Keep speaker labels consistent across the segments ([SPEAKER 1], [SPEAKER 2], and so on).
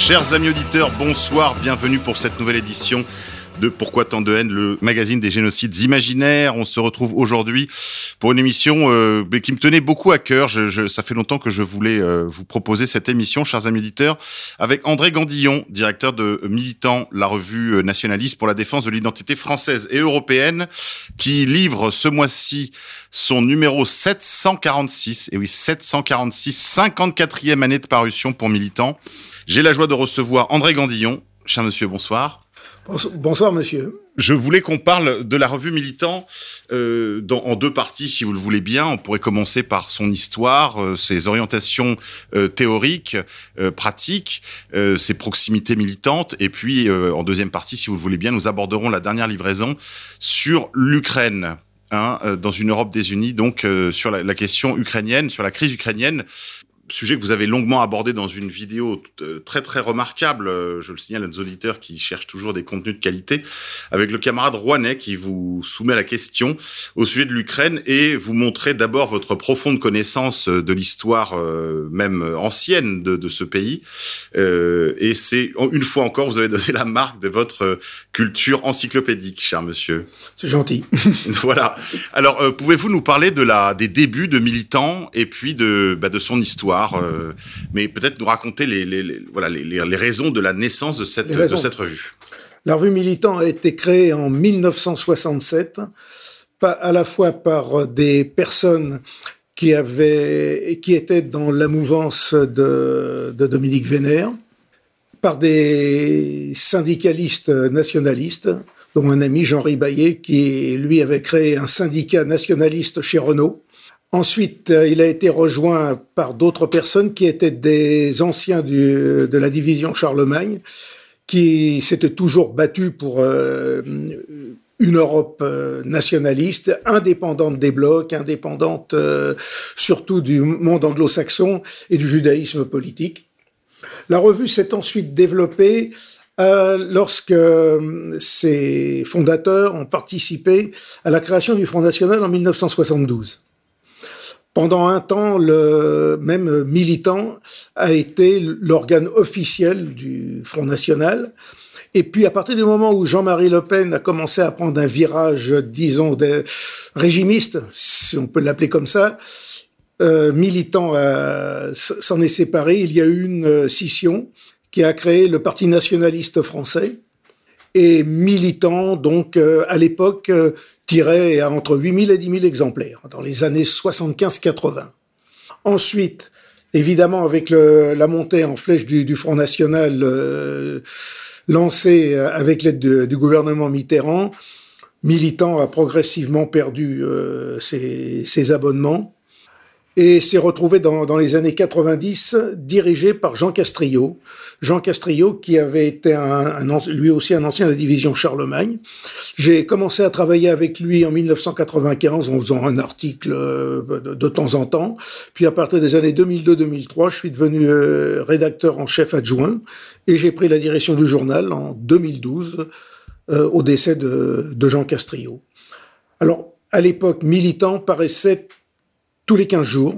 [SPEAKER 1] Chers amis auditeurs, bonsoir, bienvenue pour cette nouvelle édition de Pourquoi tant de haine, le magazine des génocides imaginaires. On se retrouve aujourd'hui pour une émission euh, qui me tenait beaucoup à cœur. Je, je, ça fait longtemps que je voulais euh, vous proposer cette émission, chers amis auditeurs, avec André Gandillon, directeur de Militant, la revue euh, nationaliste pour la défense de l'identité française et européenne, qui livre ce mois-ci son numéro 746, et oui, 746, 54e année de parution pour Militant. J'ai la joie de recevoir André Gandillon. Cher monsieur, bonsoir.
[SPEAKER 2] Bonsoir, monsieur.
[SPEAKER 1] Je voulais qu'on parle de la revue Militant euh, dans, en deux parties, si vous le voulez bien. On pourrait commencer par son histoire, euh, ses orientations euh, théoriques, euh, pratiques, euh, ses proximités militantes, et puis euh, en deuxième partie, si vous le voulez bien, nous aborderons la dernière livraison sur l'Ukraine. Hein, dans une Europe désunie, donc sur la, la question ukrainienne, sur la crise ukrainienne sujet que vous avez longuement abordé dans une vidéo très très remarquable, je le signale à nos auditeurs qui cherchent toujours des contenus de qualité, avec le camarade Rouanet qui vous soumet la question au sujet de l'Ukraine et vous montrez d'abord votre profonde connaissance de l'histoire euh, même ancienne de, de ce pays. Euh, et c'est une fois encore, vous avez donné la marque de votre culture encyclopédique, cher monsieur.
[SPEAKER 2] C'est gentil.
[SPEAKER 1] voilà. Alors, euh, pouvez-vous nous parler de la des débuts de Militant et puis de bah, de son histoire? Euh, mais peut-être nous raconter les, les, les voilà, les, les, raisons de la naissance de cette, de cette revue.
[SPEAKER 2] La revue Militant a été créée en 1967, pas à la fois par des personnes qui avaient, qui étaient dans la mouvance de, de Dominique Vénère, par des syndicalistes nationalistes, dont un ami Jean Ribaillet, qui lui avait créé un syndicat nationaliste chez Renault. Ensuite, il a été rejoint par d'autres personnes qui étaient des anciens de la division Charlemagne, qui s'étaient toujours battus pour euh, une Europe nationaliste, indépendante des blocs, indépendante euh, surtout du monde anglo-saxon et du judaïsme politique. La revue s'est ensuite développée euh, lorsque ses fondateurs ont participé à la création du Front National en 1972. Pendant un temps, le même militant a été l'organe officiel du Front National. Et puis, à partir du moment où Jean-Marie Le Pen a commencé à prendre un virage, disons, régimiste, si on peut l'appeler comme ça, euh, militant s'en est séparé. Il y a eu une scission qui a créé le Parti nationaliste français. Et militant, donc, euh, à l'époque, euh, tirait à entre 8000 et 10 000 exemplaires dans les années 75-80. Ensuite, évidemment, avec la montée en flèche du, Front National euh, lancée avec l'aide du gouvernement Mitterrand, Militant a progressivement perdu euh, ses, abonnements et s'est retrouvé dans, dans, les années 90 dirigé par Jean Castrillo. Jean Castrillo qui avait été un, un, lui aussi un ancien de la division Charlemagne. J'ai commencé à travailler avec lui en 1995 en faisant un article de, de temps en temps. Puis à partir des années 2002-2003, je suis devenu euh, rédacteur en chef adjoint et j'ai pris la direction du journal en 2012 euh, au décès de, de Jean Castrillo. Alors, à l'époque, militant paraissait tous les 15 jours.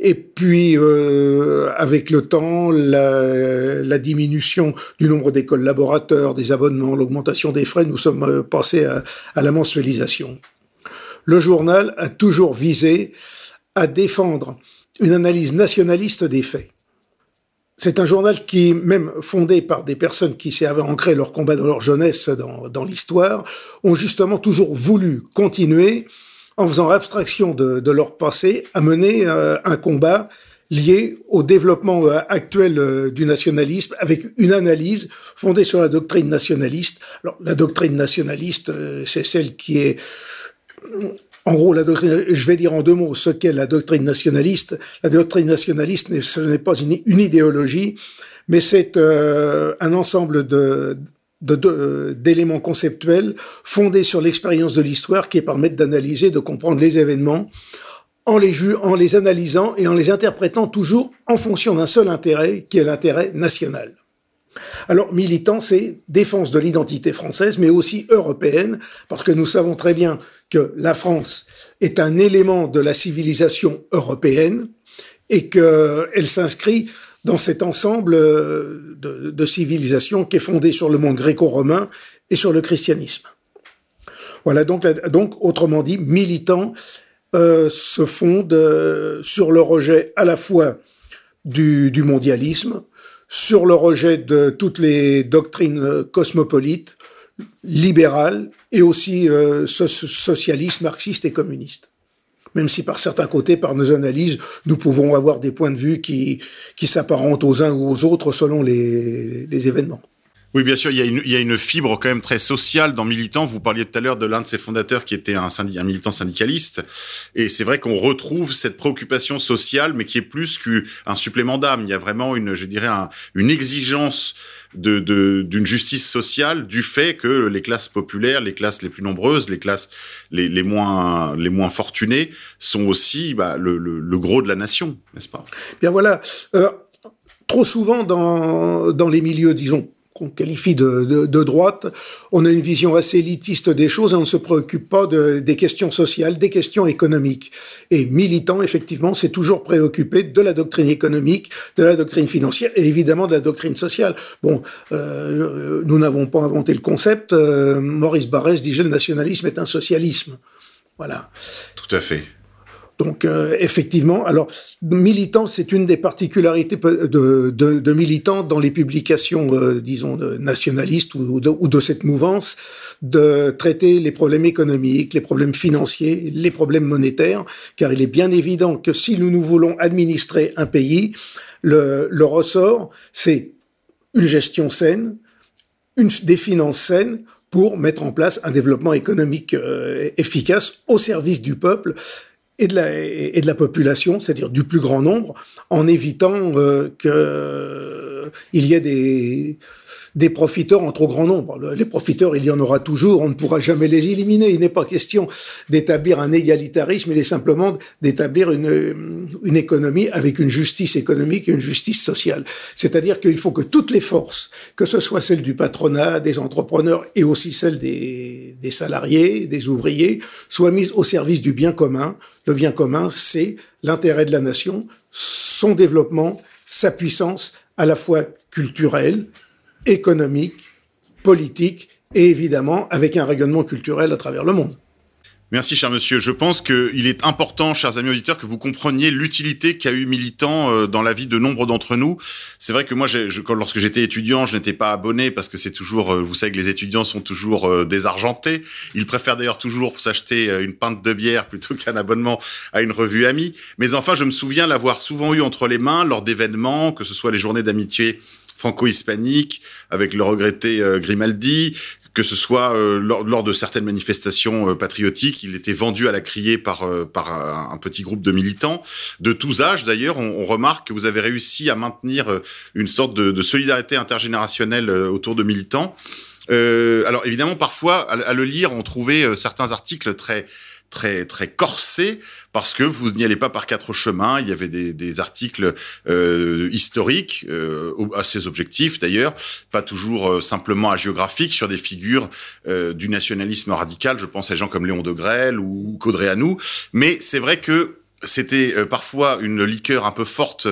[SPEAKER 2] Et puis, euh, avec le temps, la, diminution du nombre des collaborateurs, des abonnements, l'augmentation des frais, nous sommes euh, passés à, la mensualisation. Le journal a toujours visé à défendre une analyse nationaliste des faits. C'est un journal qui, même fondé par des personnes qui avaient ancré leur combat dans leur jeunesse dans l'histoire, ont justement toujours voulu continuer en faisant abstraction de, de leur passé, à mener euh, un combat lié au développement euh, actuel euh, du nationalisme avec une analyse fondée sur la doctrine nationaliste. Alors, la doctrine nationaliste, c'est celle qui est en gros, la doctrine, je vais dire en deux mots ce qu'est la doctrine nationaliste. La doctrine nationaliste, ce n'est pas une, une, idéologie, mais c'est euh, un ensemble de d'éléments conceptuels fondés sur l'expérience de l'histoire qui permettent d'analyser, de comprendre les événements en les, en les analysant et en les interprétant toujours en fonction d'un seul intérêt, qui est l'intérêt national. Alors, militant, c'est défense de l'identité française, mais aussi européenne, parce que nous savons très bien que la France est un élément de la civilisation européenne et qu'elle s'inscrit dans cet ensemble euh, de, de civilisation qui est fondé sur le monde gréco-romain et sur le christianisme. Voilà, donc, donc autrement dit, militant euh, se fonde euh, sur le rejet à la fois du, mondialisme, sur le rejet de toutes les doctrines cosmopolites, libérales et aussi socialistes, marxistes et communistes même si par certains côtés, par nos analyses, nous pouvons avoir des points de vue qui, qui s'apparentent aux uns ou aux autres selon les, événements.
[SPEAKER 1] Oui, bien sûr, il y, a une, fibre quand même très sociale dans Militant. Vous parliez tout à l'heure de l'un de ses fondateurs qui était un, militant syndicaliste. Et c'est vrai qu'on retrouve cette préoccupation sociale, mais qui est plus qu'un supplément d'âme. Il y a vraiment une, je dirais, un, une exigence de d'une justice sociale du fait que les classes populaires, les classes les plus nombreuses, les classes les, moins les moins fortunées sont aussi bah, le, gros de la nation, n'est-ce pas?
[SPEAKER 2] Bien voilà. Euh, trop souvent dans dans les milieux, disons qu'on qualifie de, de, droite, on a une vision assez élitiste des choses et on ne se préoccupe pas de, des questions sociales, des questions économiques. Et militant, effectivement, c'est toujours préoccupé de la doctrine économique, de la doctrine financière et évidemment de la doctrine sociale. Bon, euh, nous n'avons pas inventé le concept. Euh, Maurice Barrès disait le nationalisme est un socialisme. Voilà.
[SPEAKER 1] Tout à fait.
[SPEAKER 2] Donc euh, effectivement, alors militant, c'est une des particularités de, de, militants dans les publications, euh, disons, nationalistes ou de, cette mouvance, de traiter les problèmes économiques, les problèmes financiers, les problèmes monétaires, car il est bien évident que si nous nous voulons administrer un pays, le, ressort, c'est une gestion saine, des finances saines, pour mettre en place un développement économique euh, efficace au service du peuple et de la, et de la population, c'est-à-dire du plus grand nombre, en évitant euh, qu'il y ait des, des profiteurs en trop grand nombre. Les profiteurs, il y en aura toujours, on ne pourra jamais les éliminer. Il n'est pas question d'établir un égalitarisme, il est simplement d'établir une, une économie avec une justice économique et une justice sociale. C'est-à-dire qu'il faut que toutes les forces, que ce soit celles du patronat, des entrepreneurs et aussi celles des, des salariés, des ouvriers, soient mises au service du bien commun. Le bien commun, c'est l'intérêt de la nation, son développement, sa puissance à la fois culturelle, économique, politique et évidemment avec un rayonnement culturel à travers le monde.
[SPEAKER 1] Merci, cher monsieur. Je pense qu'il est important, chers amis auditeurs, que vous compreniez l'utilité qu'a eu Militant euh, dans la vie de nombre d'entre nous. C'est vrai que moi, lorsque j'étais étudiant, je n'étais pas abonné parce que c'est toujours, euh, vous savez que les étudiants sont toujours euh, désargentés. Ils préfèrent d'ailleurs toujours s'acheter une pinte de bière plutôt qu'un abonnement à une revue amie. Mais enfin, je me souviens l'avoir souvent eu entre les mains lors d'événements, que ce soit les journées d'amitié franco-hispanique avec le regretté euh, Grimaldi, que ce soit euh, lors, de certaines manifestations euh, patriotiques, il était vendu à la criée par, par un petit groupe de militants, de tous âges d'ailleurs. On, remarque que vous avez réussi à maintenir une sorte de, de solidarité intergénérationnelle autour de militants. alors évidemment, parfois, à, à, le lire, on trouvait certains articles très très corsés parce que vous n'y allez pas par quatre chemins. Il y avait des, articles euh, historiques, euh, assez objectifs d'ailleurs, pas toujours euh, simplement hagiographiques sur des figures euh, du nationalisme radical. Je pense à des gens comme Léon de Grelle ou Caudréanou. Mais c'est vrai que c'était parfois une liqueur un peu forte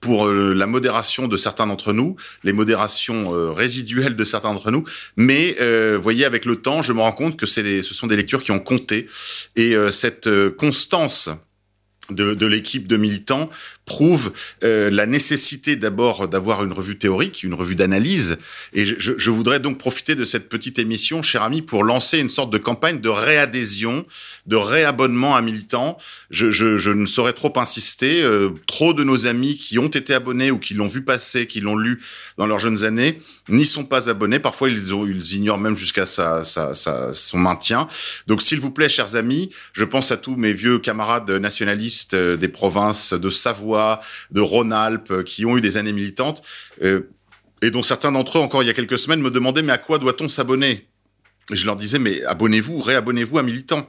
[SPEAKER 1] pour euh, la modération de certains d'entre nous, les modérations euh, résiduelles de certains d'entre nous. Mais euh, voyez, avec le temps, je me rends compte que c'est ce sont des lectures qui ont compté et cette constance de, de l'équipe de militants prouve euh, la nécessité d'abord d'avoir une revue théorique, une revue d'analyse. Et je, je, voudrais donc profiter de cette petite émission, cher ami, pour lancer une sorte de campagne de réadhésion, de réabonnement à militants. Je, je, je ne saurais trop insister. Euh, trop de nos amis qui ont été abonnés ou qui l'ont vu passer, qui l'ont lu dans leurs jeunes années, n'y sont pas abonnés. Parfois, ils, ignorent même jusqu'à son maintien. Donc, s'il vous plaît, chers amis, je pense à tous mes vieux camarades nationalistes euh, des provinces de Savoie, de Rhône-Alpes, euh, qui ont eu des années militantes, euh, et dont certains d'entre eux, encore il y a quelques semaines, me demandaient mais à quoi doit-on s'abonner? Je leur disais mais abonnez-vous, réabonnez-vous à Militant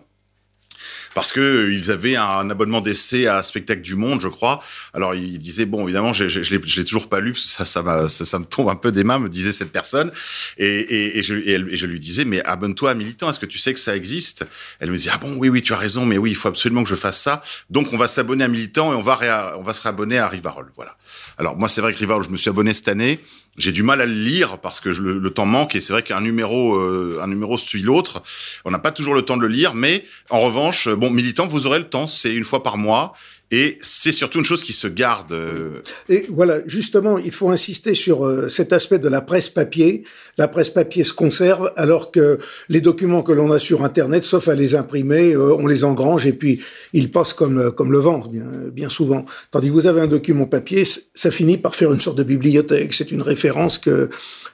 [SPEAKER 1] parce que euh, ils avaient un abonnement d'essai à Spectacle du Monde, je crois. Alors ils disaient bon, évidemment, je, je, je l'ai toujours pas lu, ça, ça, ça, ça, me tombe un peu des mains, me disait cette personne, et, et, et, je, et, je lui disais mais abonne-toi à Militant, est-ce que tu sais que ça existe? Elle me disait ah bon oui oui tu as raison, mais oui il faut absolument que je fasse ça. Donc on va s'abonner à Militant et on va réa, on va se réabonner à Rivarol, voilà. Alors moi c'est vrai que Rivarol, je me suis abonné cette année. J'ai du mal à le lire parce que le, temps manque et c'est vrai qu'un numéro, euh, un numéro suit l'autre. On n'a pas toujours le temps de le lire, mais en revanche, bon, militant, vous aurez le temps. C'est une fois par mois et c'est surtout une chose qui se garde. Euh,
[SPEAKER 2] et voilà, justement, il faut insister sur euh, cet aspect de la presse papier. La presse papier se conserve, alors que les documents que l'on a sur Internet, sauf à les imprimer, euh, on les engrange et puis ils passent comme comme le vent, bien, souvent. Tandis que vous avez un document papier, ça finit par faire une sorte de bibliothèque. C'est une référence que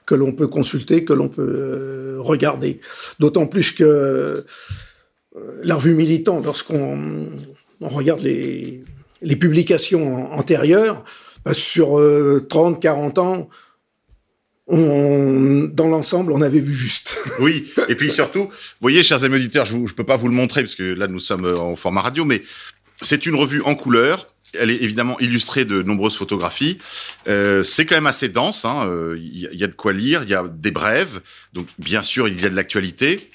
[SPEAKER 2] que l'on peut consulter, que l'on peut regarder. D'autant plus que la revue Militant, lorsqu'on on regarde les, publications antérieures, bah, sur 30, euh, 40 ans, dans l'ensemble, on avait vu juste.
[SPEAKER 1] oui, et puis surtout, vous voyez, chers amis auditeurs, je ne peux pas vous le montrer parce que là, nous sommes en format radio, mais c'est une revue en couleur. Elle est évidemment illustrée de nombreuses photographies. Euh, c'est quand même assez dense. Il hein. euh, y, y, a de quoi lire. Il y a des brèves. Donc, bien sûr, il y a de l'actualité.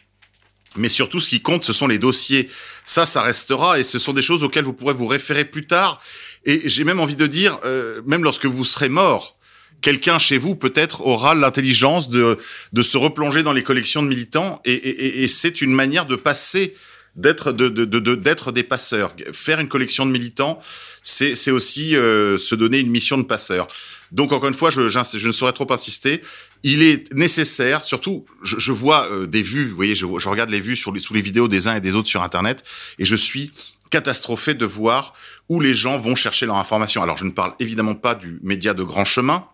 [SPEAKER 1] Mais surtout, ce qui compte, ce sont les dossiers. Ça, ça restera, et ce sont des choses auxquelles vous pourrez vous référer plus tard. Et j'ai même envie de dire, euh, même lorsque vous serez mort, quelqu'un chez vous peut-être aura l'intelligence de, de se replonger dans les collections de militants, et, c'est une manière de passer d'être de, de, de, d'être des passeurs. Faire une collection de militants, c'est, aussi euh, se donner une mission de passeur. Donc encore une fois, je ne saurais trop insister. Il est nécessaire, surtout, je, je vois euh, des vues, vous voyez, je, je, regarde les vues sur les, sous les vidéos des uns et des autres sur Internet, et je suis catastrophé de voir où les gens vont chercher leur information. Alors je ne parle évidemment pas du média de grand chemin,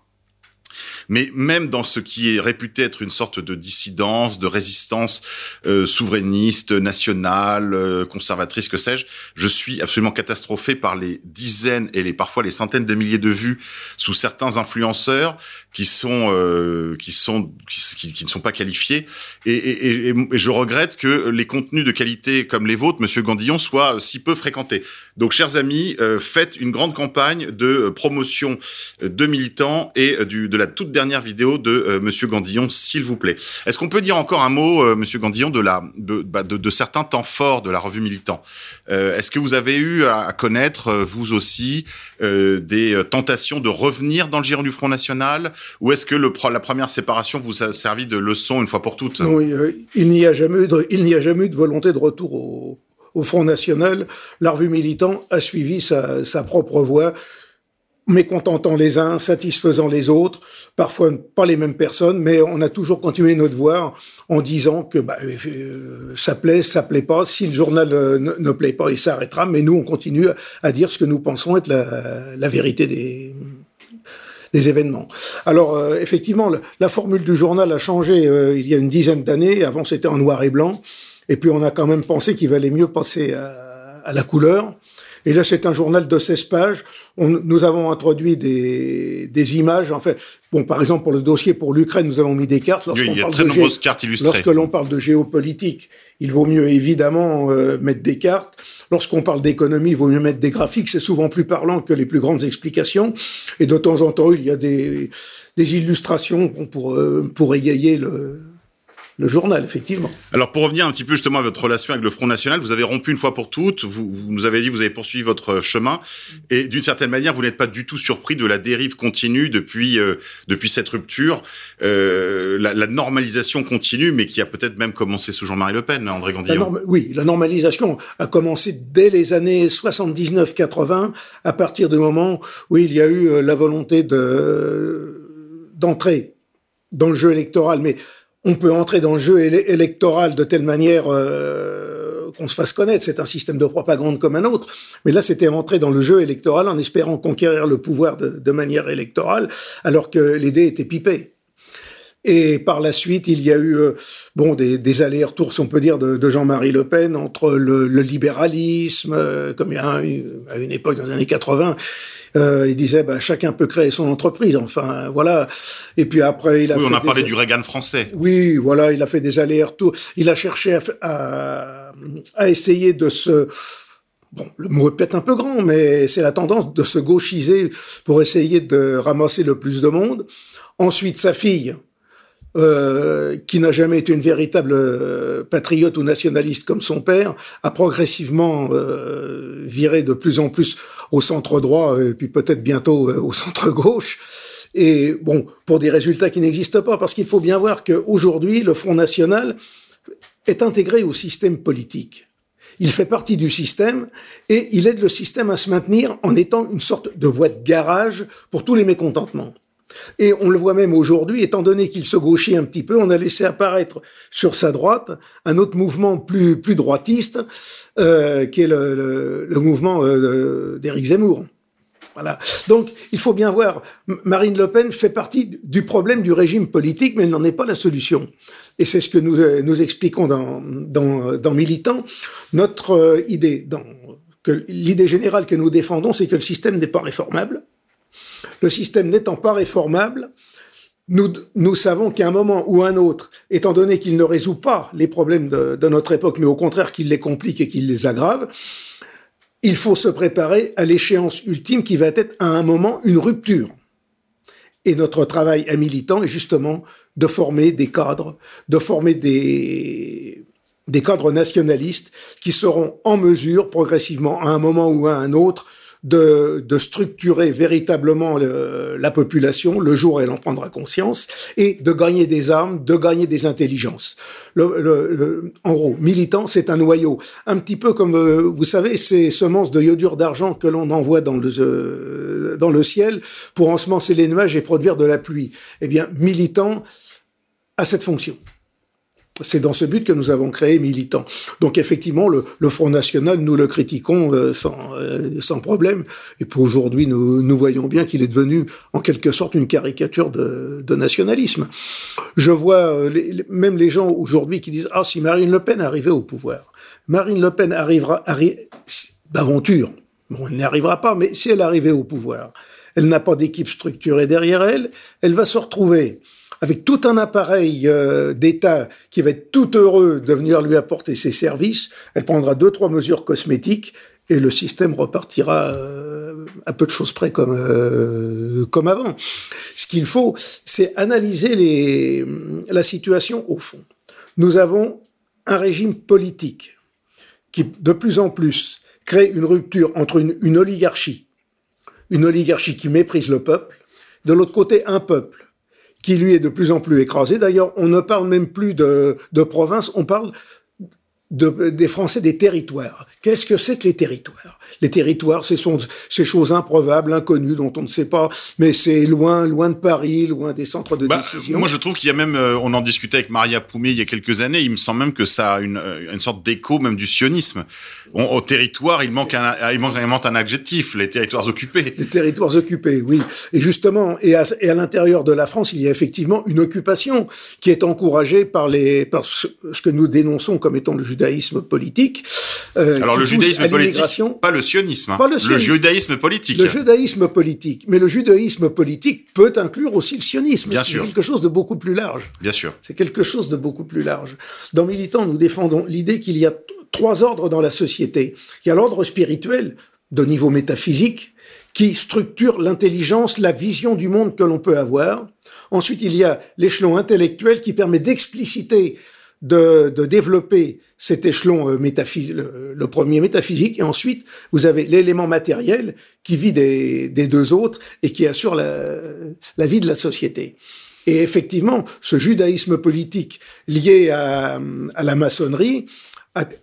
[SPEAKER 1] mais même dans ce qui est réputé être une sorte de dissidence, de résistance euh, souverainiste, nationale, euh, conservatrice, que sais-je, je suis absolument catastrophé par les dizaines et les parfois les centaines de milliers de vues sous certains influenceurs qui sont euh, qui sont qui, qui, ne sont pas qualifiés et, et, et, je regrette que les contenus de qualité comme les vôtres, Monsieur Gandillon, soient si peu fréquentés. Donc, chers amis, euh, faites une grande campagne de euh, promotion euh, de militants et du, de la toute dernière vidéo de Monsieur Gandillon, s'il vous plaît. Est-ce qu'on peut dire encore un mot, Monsieur Gandillon, de bah, certains temps forts de la revue Militant? Est-ce que vous avez eu à, connaître vous aussi des tentations de revenir dans le giron du Front National, ou est-ce que la première séparation vous a servi de leçon une fois pour toutes?
[SPEAKER 2] Non, il n'y a jamais eu de, volonté de retour au Front National, la revue militant a suivi sa propre voie, mécontentant les uns, satisfaisant les autres, parfois pas les mêmes personnes, mais on a toujours continué notre voie en disant que bah, euh, ça plaît, ça plaît pas. Si le journal euh, ne, plaît pas, il s'arrêtera. Mais nous, on continue à dire ce que nous pensons être la, vérité des, événements. Alors euh, effectivement, la, formule du journal a changé euh, il y a une dizaine d'années. Avant, c'était en noir et blanc. Et puis on a quand même pensé qu'il valait mieux passer à la couleur. Et là, c'est un journal de 16 pages. On, nous avons introduit des, des images. En fait, bon, par exemple, pour le dossier pour l'Ukraine, nous avons mis des cartes.
[SPEAKER 1] Lorsqu'on il y a très nombreuses cartes illustrées.
[SPEAKER 2] Lorsque l'on parle de géopolitique, il vaut mieux évidemment euh, mettre des cartes. Lorsqu'on parle d'économie, il vaut mieux mettre des graphiques. C'est souvent plus parlant que les plus grandes explications. Et de temps en temps, il y a des, des illustrations pour, euh, pour égayer le, le journal, effectivement.
[SPEAKER 1] Alors pour revenir un petit peu justement à votre relation avec le Front National, vous avez rompu une fois pour toutes, vous, vous nous avez dit vous avez poursuivi votre chemin, et d'une certaine manière vous n'êtes pas du tout surpris de la dérive continue depuis euh, depuis cette rupture, euh, la, la, normalisation continue, mais qui a peut-être même commencé sous Jean-Marie Le Pen, André Gandillon.
[SPEAKER 2] oui, la normalisation a commencé dès les années 79-80, à partir du moment où il y a eu euh, la volonté de d'entrer dans le jeu électoral, mais on peut entrer dans le jeu électoral de telle manière euh, qu'on se fasse connaître. C'est un système de propagande comme un autre. Mais là, c'était entrer dans le jeu électoral en espérant conquérir le pouvoir de, manière électorale, alors que l'idée était pipée. Et par la suite, il y a eu euh, bon des, allers-retours, si on peut dire, de, Jean-Marie Le Pen entre le, libéralisme, euh, comme il y a à une époque dans les années 80, euh, il disait bah, chacun peut créer son entreprise. Enfin, voilà. Et puis après, il a.
[SPEAKER 1] Oui, on a parlé du Reagan français.
[SPEAKER 2] Oui, voilà, il a fait des allers-retours. Il a cherché à, à, essayer de se bon, le mot est peut-être un peu grand, mais c'est la tendance de se gauchiser pour essayer de ramasser le plus de monde. Ensuite, sa fille, euh, qui n'a jamais été une véritable euh, patriote ou nationaliste comme son père, a progressivement euh, viré de plus en plus au centre droit et puis peut-être bientôt au centre gauche. Et bon, pour des résultats qui n'existent pas, parce qu'il faut bien voir qu'aujourd'hui, le Front National est intégré au système politique. Il fait partie du système et il aide le système à se maintenir en étant une sorte de voie de garage pour tous les mécontentements. Et on le voit même aujourd'hui, étant donné qu'il se gauchit un petit peu, on a laissé apparaître sur sa droite un autre mouvement plus, plus droitiste, euh, qui est le, mouvement euh, d'Éric Zemmour. Voilà. Donc, il faut bien voir, Marine Le Pen fait partie du problème du régime politique, mais elle n'en est pas la solution. Et c'est ce que nous, euh, nous expliquons dans, dans, dans Militant. Notre euh, idée, que l'idée générale que nous défendons, c'est que le système n'est pas réformable le système n'étant pas réformable, nous, savons qu'à un moment ou un autre, étant donné qu'il ne résout pas les problèmes de, notre époque, mais au contraire qu'il les complique et qu'il les aggrave, il faut se préparer à l'échéance ultime qui va être à un moment une rupture. Et notre travail à militant est justement de former des cadres, de former des cadres nationalistes qui seront en mesure progressivement à un moment ou à un autre de, structurer véritablement la population le jour où elle en prendra conscience et de gagner des armes, de gagner des intelligences. Le, en gros, militant, c'est un noyau, un petit peu comme euh, vous savez ces semences de iodure d'argent que l'on envoie dans le euh, dans le ciel pour ensemencer les nuages et produire de la pluie. Eh bien, militant a cette fonction. C'est dans ce but que nous avons créé Militant. Donc effectivement, le, Front National, nous le critiquons euh, sans, euh, sans problème. Et pour aujourd'hui, nous, nous voyons bien qu'il est devenu en quelque sorte une caricature de, de nationalisme. Je vois euh, même les gens aujourd'hui qui disent, ah, si Marine Le Pen arrivait au pouvoir, Marine Le Pen arrivera d'aventure. Bon, elle n'y arrivera pas, mais si elle arrivait au pouvoir, elle n'a pas d'équipe structurée derrière elle, elle va se retrouver avec tout un appareil euh, d'État qui va être tout heureux de venir lui apporter ses services. Elle prendra deux, trois mesures cosmétiques et le système repartira euh, à peu de choses près comme, euh, comme avant. Ce qu'il faut, c'est analyser la situation au fond. Nous avons un régime politique qui, de plus en plus, crée une rupture entre une oligarchie, une oligarchie qui méprise le peuple, de l'autre côté un peuple qui lui est de plus en plus écrasé. D'ailleurs, on ne parle même plus de, de province, on parle de, des Français des territoires. Qu'est-ce que c'est que les territoires? Les territoires, ce sont ces choses improbables, inconnues, dont on ne sait pas, mais c'est loin, loin de Paris, loin des centres de bah, décision.
[SPEAKER 1] Moi, je trouve qu'il y a même, euh, on en discutait avec Maria Poumé il y a quelques années, il me semble même que ça a une, euh, une sorte d'écho même du sionisme. Au territoire, il manque, un, il manque vraiment un adjectif, les territoires occupés.
[SPEAKER 2] Les territoires occupés, oui. Et justement, et à, et à l'intérieur de la France, il y a effectivement une occupation qui est encouragée par les, par ce, que nous dénonçons comme étant le judaïsme politique.
[SPEAKER 1] Euh, Alors le judaïsme politique, pas le sionisme, hein. le, judaïsme politique.
[SPEAKER 2] Le judaïsme politique, mais le judaïsme politique peut inclure aussi le sionisme.
[SPEAKER 1] Bien sûr.
[SPEAKER 2] C'est quelque chose de beaucoup plus large.
[SPEAKER 1] Bien sûr.
[SPEAKER 2] C'est quelque chose de beaucoup plus large. Dans Militant, nous défendons l'idée qu'il y a trois ordres dans la société. Il y a l'ordre spirituel de niveau métaphysique qui structure l'intelligence, la vision du monde que l'on peut avoir. Ensuite, il y a l'échelon intellectuel qui permet d'expliciter de, de développer cet échelon euh, métaphysique, le, premier métaphysique, et ensuite vous avez l'élément matériel qui vit des, deux autres et qui assure la, vie de la société. Et effectivement, ce judaïsme politique lié à la maçonnerie,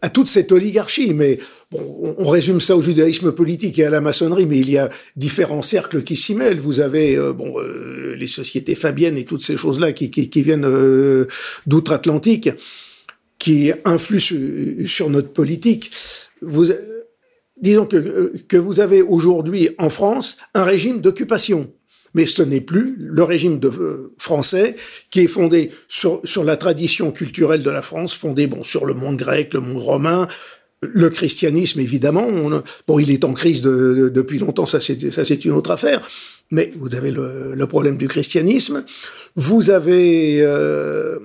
[SPEAKER 2] à, toute cette oligarchie, mais on, résume ça au judaïsme politique et à la maçonnerie, mais il y a différents cercles qui s'y mêlent. Vous avez euh, bon euh, les sociétés fabiennes et toutes ces choses-là qui, viennent euh, d'outre-Atlantique qui influe sur, notre politique. Vous, disons que, que vous avez aujourd'hui en France un régime d'occupation. Mais ce n'est plus le régime de, euh, français qui est fondé sur, la tradition culturelle de la France, fondé bon sur le monde grec, le monde romain, le christianisme évidemment. bon, il est en crise de, depuis longtemps, ça c'est ça c'est une autre affaire. Mais vous avez le, le problème du christianisme. Vous avez euh,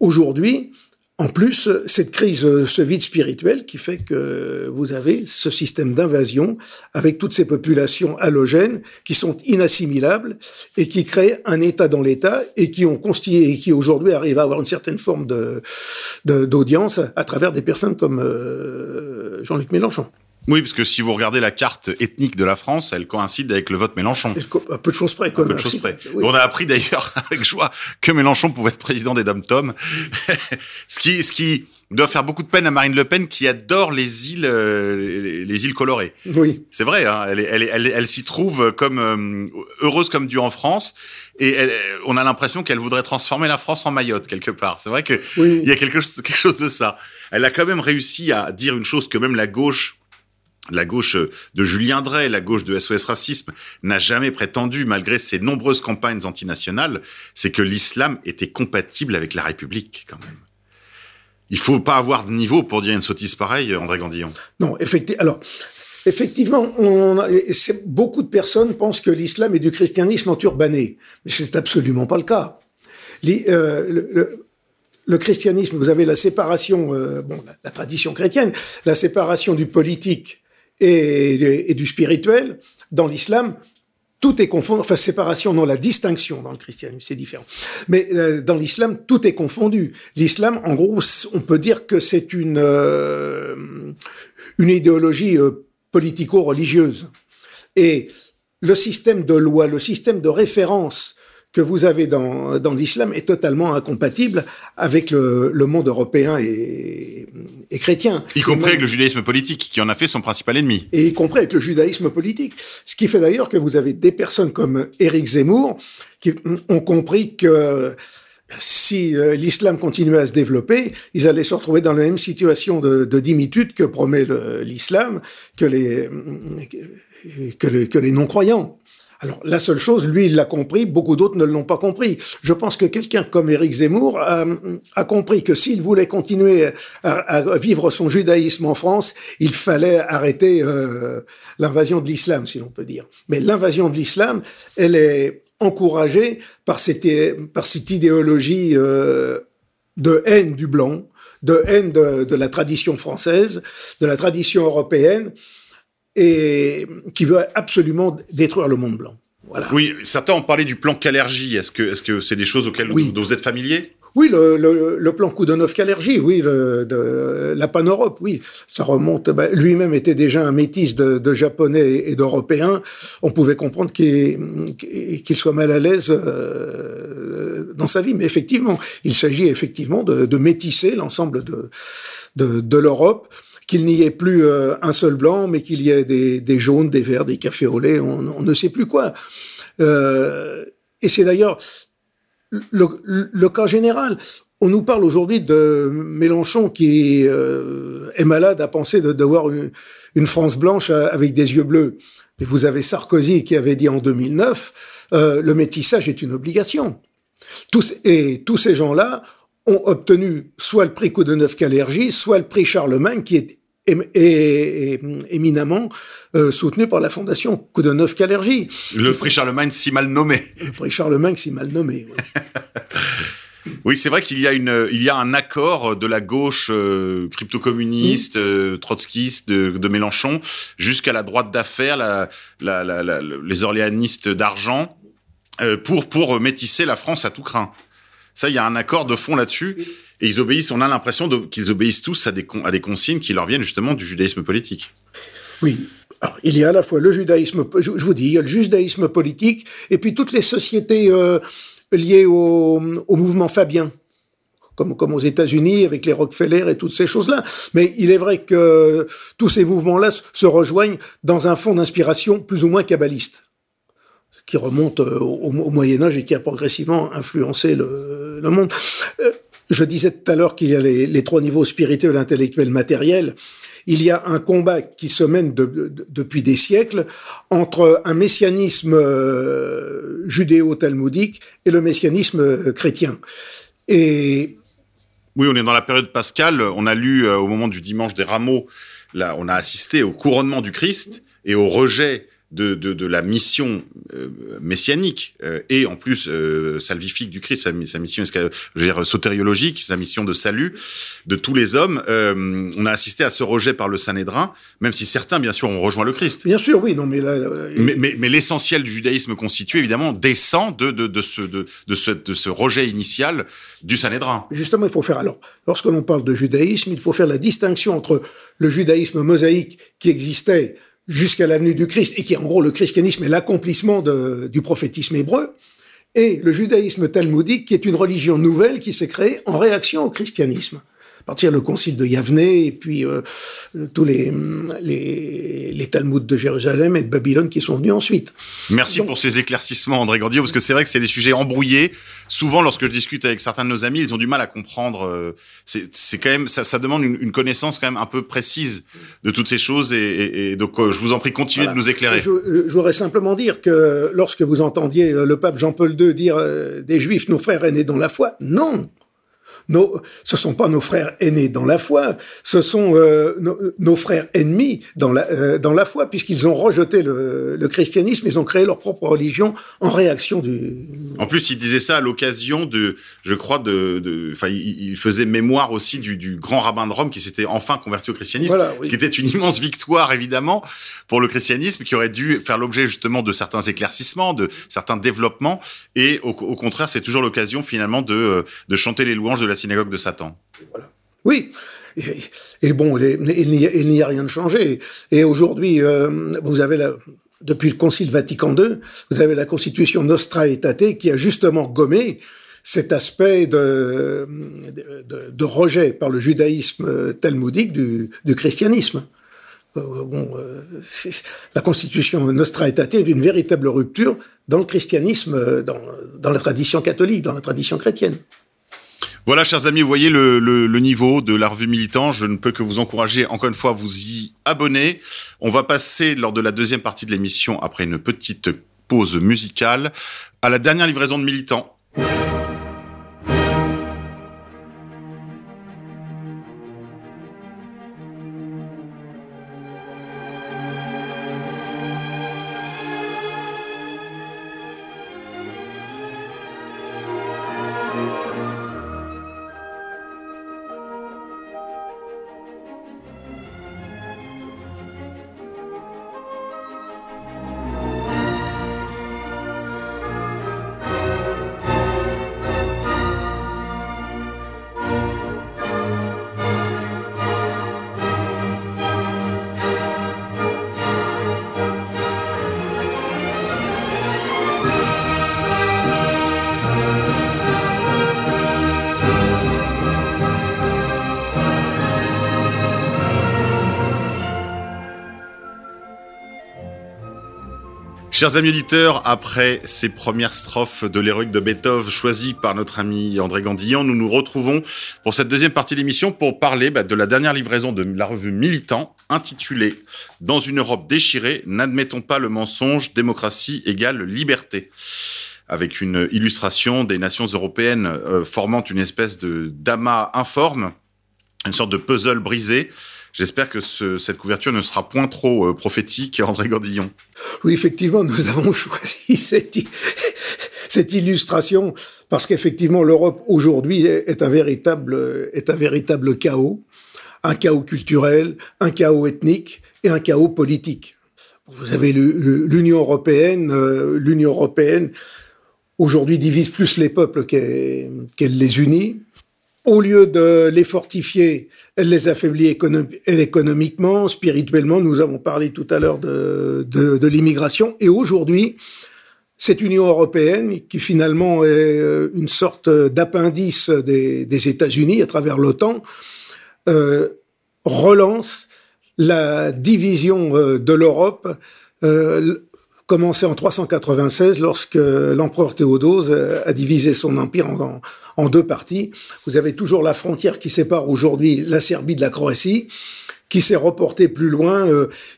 [SPEAKER 2] aujourd'hui en plus, cette crise, ce vide spirituel qui fait que vous avez ce système d'invasion avec toutes ces populations halogènes qui sont inassimilables et qui créent un État dans l'État et qui ont constitué et qui aujourd'hui arrivent à avoir une certaine forme de d'audience à travers des personnes comme euh, Jean-Luc Mélenchon.
[SPEAKER 1] Oui, parce que si vous regardez la carte ethnique de la France, elle coïncide avec le vote Mélenchon.
[SPEAKER 2] À peu de choses près, quoi.
[SPEAKER 1] peu de choses près. On a appris d'ailleurs avec joie que Mélenchon pouvait être président des dom tom ce qui, ce qui doit faire beaucoup de peine à Marine Le Pen qui adore les îles, euh, les, îles colorées.
[SPEAKER 2] Oui.
[SPEAKER 1] C'est vrai, hein, elle, elle, elle, elle s'y trouve comme euh, heureuse comme Dieu en France, et on a l'impression qu'elle voudrait transformer la France en Mayotte quelque part. C'est vrai que il y a quelque chose, quelque chose de ça. Elle a quand même réussi à dire une chose que même la gauche la gauche de Julien Drey, la gauche de SOS Racisme, n'a jamais prétendu, malgré ses nombreuses campagnes antinationales, c'est que l'islam était compatible avec la République, quand même. Il faut pas avoir de niveau pour dire une sottise pareille, André Gandillon.
[SPEAKER 2] Non, effectivement. Alors, effectivement, beaucoup de personnes pensent que l'islam est du christianisme enturbané, mais c'est absolument pas le cas. Euh, le, christianisme, vous avez la séparation, euh, bon, la, tradition chrétienne, la séparation du politique et, du spirituel, dans l'islam, tout est confondu. Enfin, séparation, non, la distinction dans le christianisme, c'est différent. Mais euh, dans l'islam, tout est confondu. L'islam, en gros, on peut dire que c'est une euh, une idéologie euh, politico-religieuse. Et le système de loi, le système de référence que vous avez dans, dans l'islam est totalement incompatible avec le, le monde européen et, et chrétien.
[SPEAKER 1] Y compris avec le judaïsme politique, qui en a fait son principal ennemi.
[SPEAKER 2] Et y compris avec le judaïsme politique. Ce qui fait d'ailleurs que vous avez des personnes comme Éric Zemmour qui ont compris que si euh, l'islam continuait à se développer, ils allaient se retrouver dans la même situation de, de dimitude que promet l'islam que les, que, les, que les non-croyants. Alors la seule chose, lui, il l'a compris, beaucoup d'autres ne l'ont pas compris. Je pense que quelqu'un comme Éric Zemmour a, a compris que s'il voulait continuer à, vivre son judaïsme en France, il fallait arrêter euh, l'invasion de l'islam, si l'on peut dire. Mais l'invasion de l'islam, elle est encouragée par cette, par cette idéologie euh, de haine du blanc, de haine de la tradition française, de la tradition européenne, et qui veut absolument détruire le monde blanc. Voilà.
[SPEAKER 1] Oui, certains ont parlé du plan Calergie. Est-ce que est-ce que c'est des choses auxquelles vous, êtes familier
[SPEAKER 2] oui, le, le, le plan Koudanov Kalergi, oui, le, de, la Pan-Europe, oui, ça remonte. Bah, lui-même était déjà un métis de, de japonais et d'européens. On pouvait comprendre qu'il soit mal à l'aise euh, dans sa vie, mais effectivement, il s'agit effectivement de, de métisser l'ensemble de l'Europe qu'il n'y ait plus euh, un seul blanc, mais qu'il y ait des, des, jaunes, des verts, des cafés au lait, on, on ne sait plus quoi. Euh, et c'est d'ailleurs le, le, cas général. On nous parle aujourd'hui de Mélenchon qui euh, est malade à penser de devoir une, une, France blanche avec des yeux bleus. Et vous avez Sarkozy qui avait dit en 2009, euh, le métissage est une obligation. Tous, et tous ces gens-là ont obtenu soit le prix Coup de Neuf Calergie, soit le prix Charlemagne, qui est est, éminemment euh, soutenu par la fondation Koudenov Calergie.
[SPEAKER 1] Le prix Charlemagne si mal nommé.
[SPEAKER 2] Le prix Charlemagne si mal nommé.
[SPEAKER 1] Oui. oui, c'est vrai qu'il y a une, il y a un accord de la gauche euh, crypto-communiste, euh, trotskiste de, de, Mélenchon, jusqu'à la droite d'affaires, la, la, la, les orléanistes d'argent, pour pour métisser la France à tout craint. Ça, il y a un accord de fond là-dessus. Et ils obéissent, on a l'impression qu'ils obéissent tous à des, consignes qui leur viennent justement du judaïsme politique.
[SPEAKER 2] Oui. Alors, il y a à la fois le judaïsme, je, vous dis, il y a le judaïsme politique, et puis toutes les sociétés euh, liées au, mouvement fabien, comme, aux États-Unis avec les Rockefeller et toutes ces choses-là. Mais il est vrai que tous ces mouvements-là se rejoignent dans un fond d'inspiration plus ou moins kabbaliste qui remonte euh, au, Moyen Âge et qui a progressivement influencé le, le monde. Euh, je disais tout à l'heure qu'il y a les, trois niveaux spirituels, intellectuel, matériel il y a un combat qui se mène depuis des siècles entre un messianisme euh, judéo-talmudique et le messianisme euh, chrétien. Et
[SPEAKER 1] oui, on est dans la période pascale. On a lu euh, au moment du dimanche des rameaux, là, on a assisté au couronnement du Christ et au rejet de, de, de, la mission euh, messianique euh, et en plus euh, salvifique du Christ, sa, sa mission je veux dire, sotériologique, sa mission de salut de tous les hommes, on a assisté à ce rejet par le Sanhédrin, même si certains, bien sûr, ont rejoint le Christ.
[SPEAKER 2] Bien sûr, oui, non, mais là,
[SPEAKER 1] mais, mais, mais l'essentiel du judaïsme constitué, évidemment, descend de, de, de, ce, de, de, ce, de ce rejet initial du Sanhédrin.
[SPEAKER 2] Justement, il faut faire alors, lorsque l'on parle de judaïsme, il faut faire la distinction entre le judaïsme mosaïque qui existait jusqu'à l'avenue du Christ, et qui en gros le christianisme est l'accomplissement du prophétisme hébreu, et le judaïsme talmudique, qui est une religion nouvelle qui s'est créée en réaction au christianisme partir le concile de Yavne et puis euh, tous les, les, les Talmuds de Jérusalem et de Babylone qui sont venus ensuite.
[SPEAKER 1] Merci pour ces éclaircissements, André Gordillo, parce que c'est vrai que c'est des sujets embrouillés. Souvent, lorsque je discute avec certains de nos amis, ils ont du mal à comprendre. Euh, c'est quand même, ça, ça demande une, une, connaissance quand même un peu précise de toutes ces choses. Et, et, et donc, euh, je vous en prie, continuez voilà. de nous éclairer.
[SPEAKER 2] Je, je, voudrais simplement dire que lorsque vous entendiez le pape Jean-Paul II dire des Juifs, nos frères aînés dans la foi, non, nos, ce sont pas nos frères aînés dans la foi, ce sont euh, nos, nos, frères ennemis dans la, euh, dans la foi, puisqu'ils ont rejeté le, le, christianisme, ils ont créé leur propre religion en réaction du.
[SPEAKER 1] En plus, il disait ça à l'occasion de, je crois, de, enfin, il, faisait mémoire aussi du, du, grand rabbin de Rome qui s'était enfin converti au christianisme, voilà, oui. ce qui était une immense victoire évidemment pour le christianisme, qui aurait dû faire l'objet justement de certains éclaircissements, de certains développements, et au, au contraire, c'est toujours l'occasion finalement de, de chanter les louanges de la synagogue de Satan.
[SPEAKER 2] Oui. Et, bon, il n'y a, rien de changé. Et aujourd'hui, euh, vous avez la, depuis le Concile Vatican II, vous avez la Constitution Nostra Aetate qui a justement gommé cet aspect de, rejet par le judaïsme talmudique du, christianisme. Euh, euh, la Constitution Nostra Aetate est une véritable rupture dans le christianisme, dans la tradition catholique, dans la tradition chrétienne.
[SPEAKER 1] Voilà, chers amis, vous voyez le, le, le, niveau de la revue Militant. Je ne peux que vous encourager, encore une fois, à vous y abonner. On va passer, lors de la deuxième partie de l'émission, après une petite pause musicale, à la dernière livraison de Militant. Chers amis auditeurs, après ces premières strophes de l'héroïque de Beethoven choisies par notre ami André Gandillon, nous nous retrouvons pour cette deuxième partie de l'émission pour parler bah, de la dernière livraison de la revue Militant intitulée Dans une Europe déchirée, n'admettons pas le mensonge, démocratie égale liberté avec une illustration des nations européennes euh, formant une espèce de d'amas informe, une sorte de puzzle brisé J'espère que ce, cette couverture ne sera point trop euh, prophétique, André Gordillon.
[SPEAKER 2] Oui, effectivement, nous avons choisi cette, illustration parce qu'effectivement, l'Europe aujourd'hui est un véritable est un véritable chaos, un chaos culturel, un chaos ethnique et un chaos politique. Vous avez l'Union européenne, euh, l'Union européenne aujourd'hui divise plus les peuples qu'elle les unit. Au lieu de les fortifier, elle les affaiblit économiquement, spirituellement. Nous avons parlé tout à l'heure de, l'immigration. Et aujourd'hui, cette Union européenne, qui finalement est euh, une sorte d'appendice des, États-Unis à travers l'OTAN, euh, relance la division euh, de l'Europe euh, commencé en 396 lorsque l'empereur Théodose a divisé son empire en, en, deux parties. Vous avez toujours la frontière qui sépare aujourd'hui la Serbie de la Croatie, qui s'est reportée plus loin,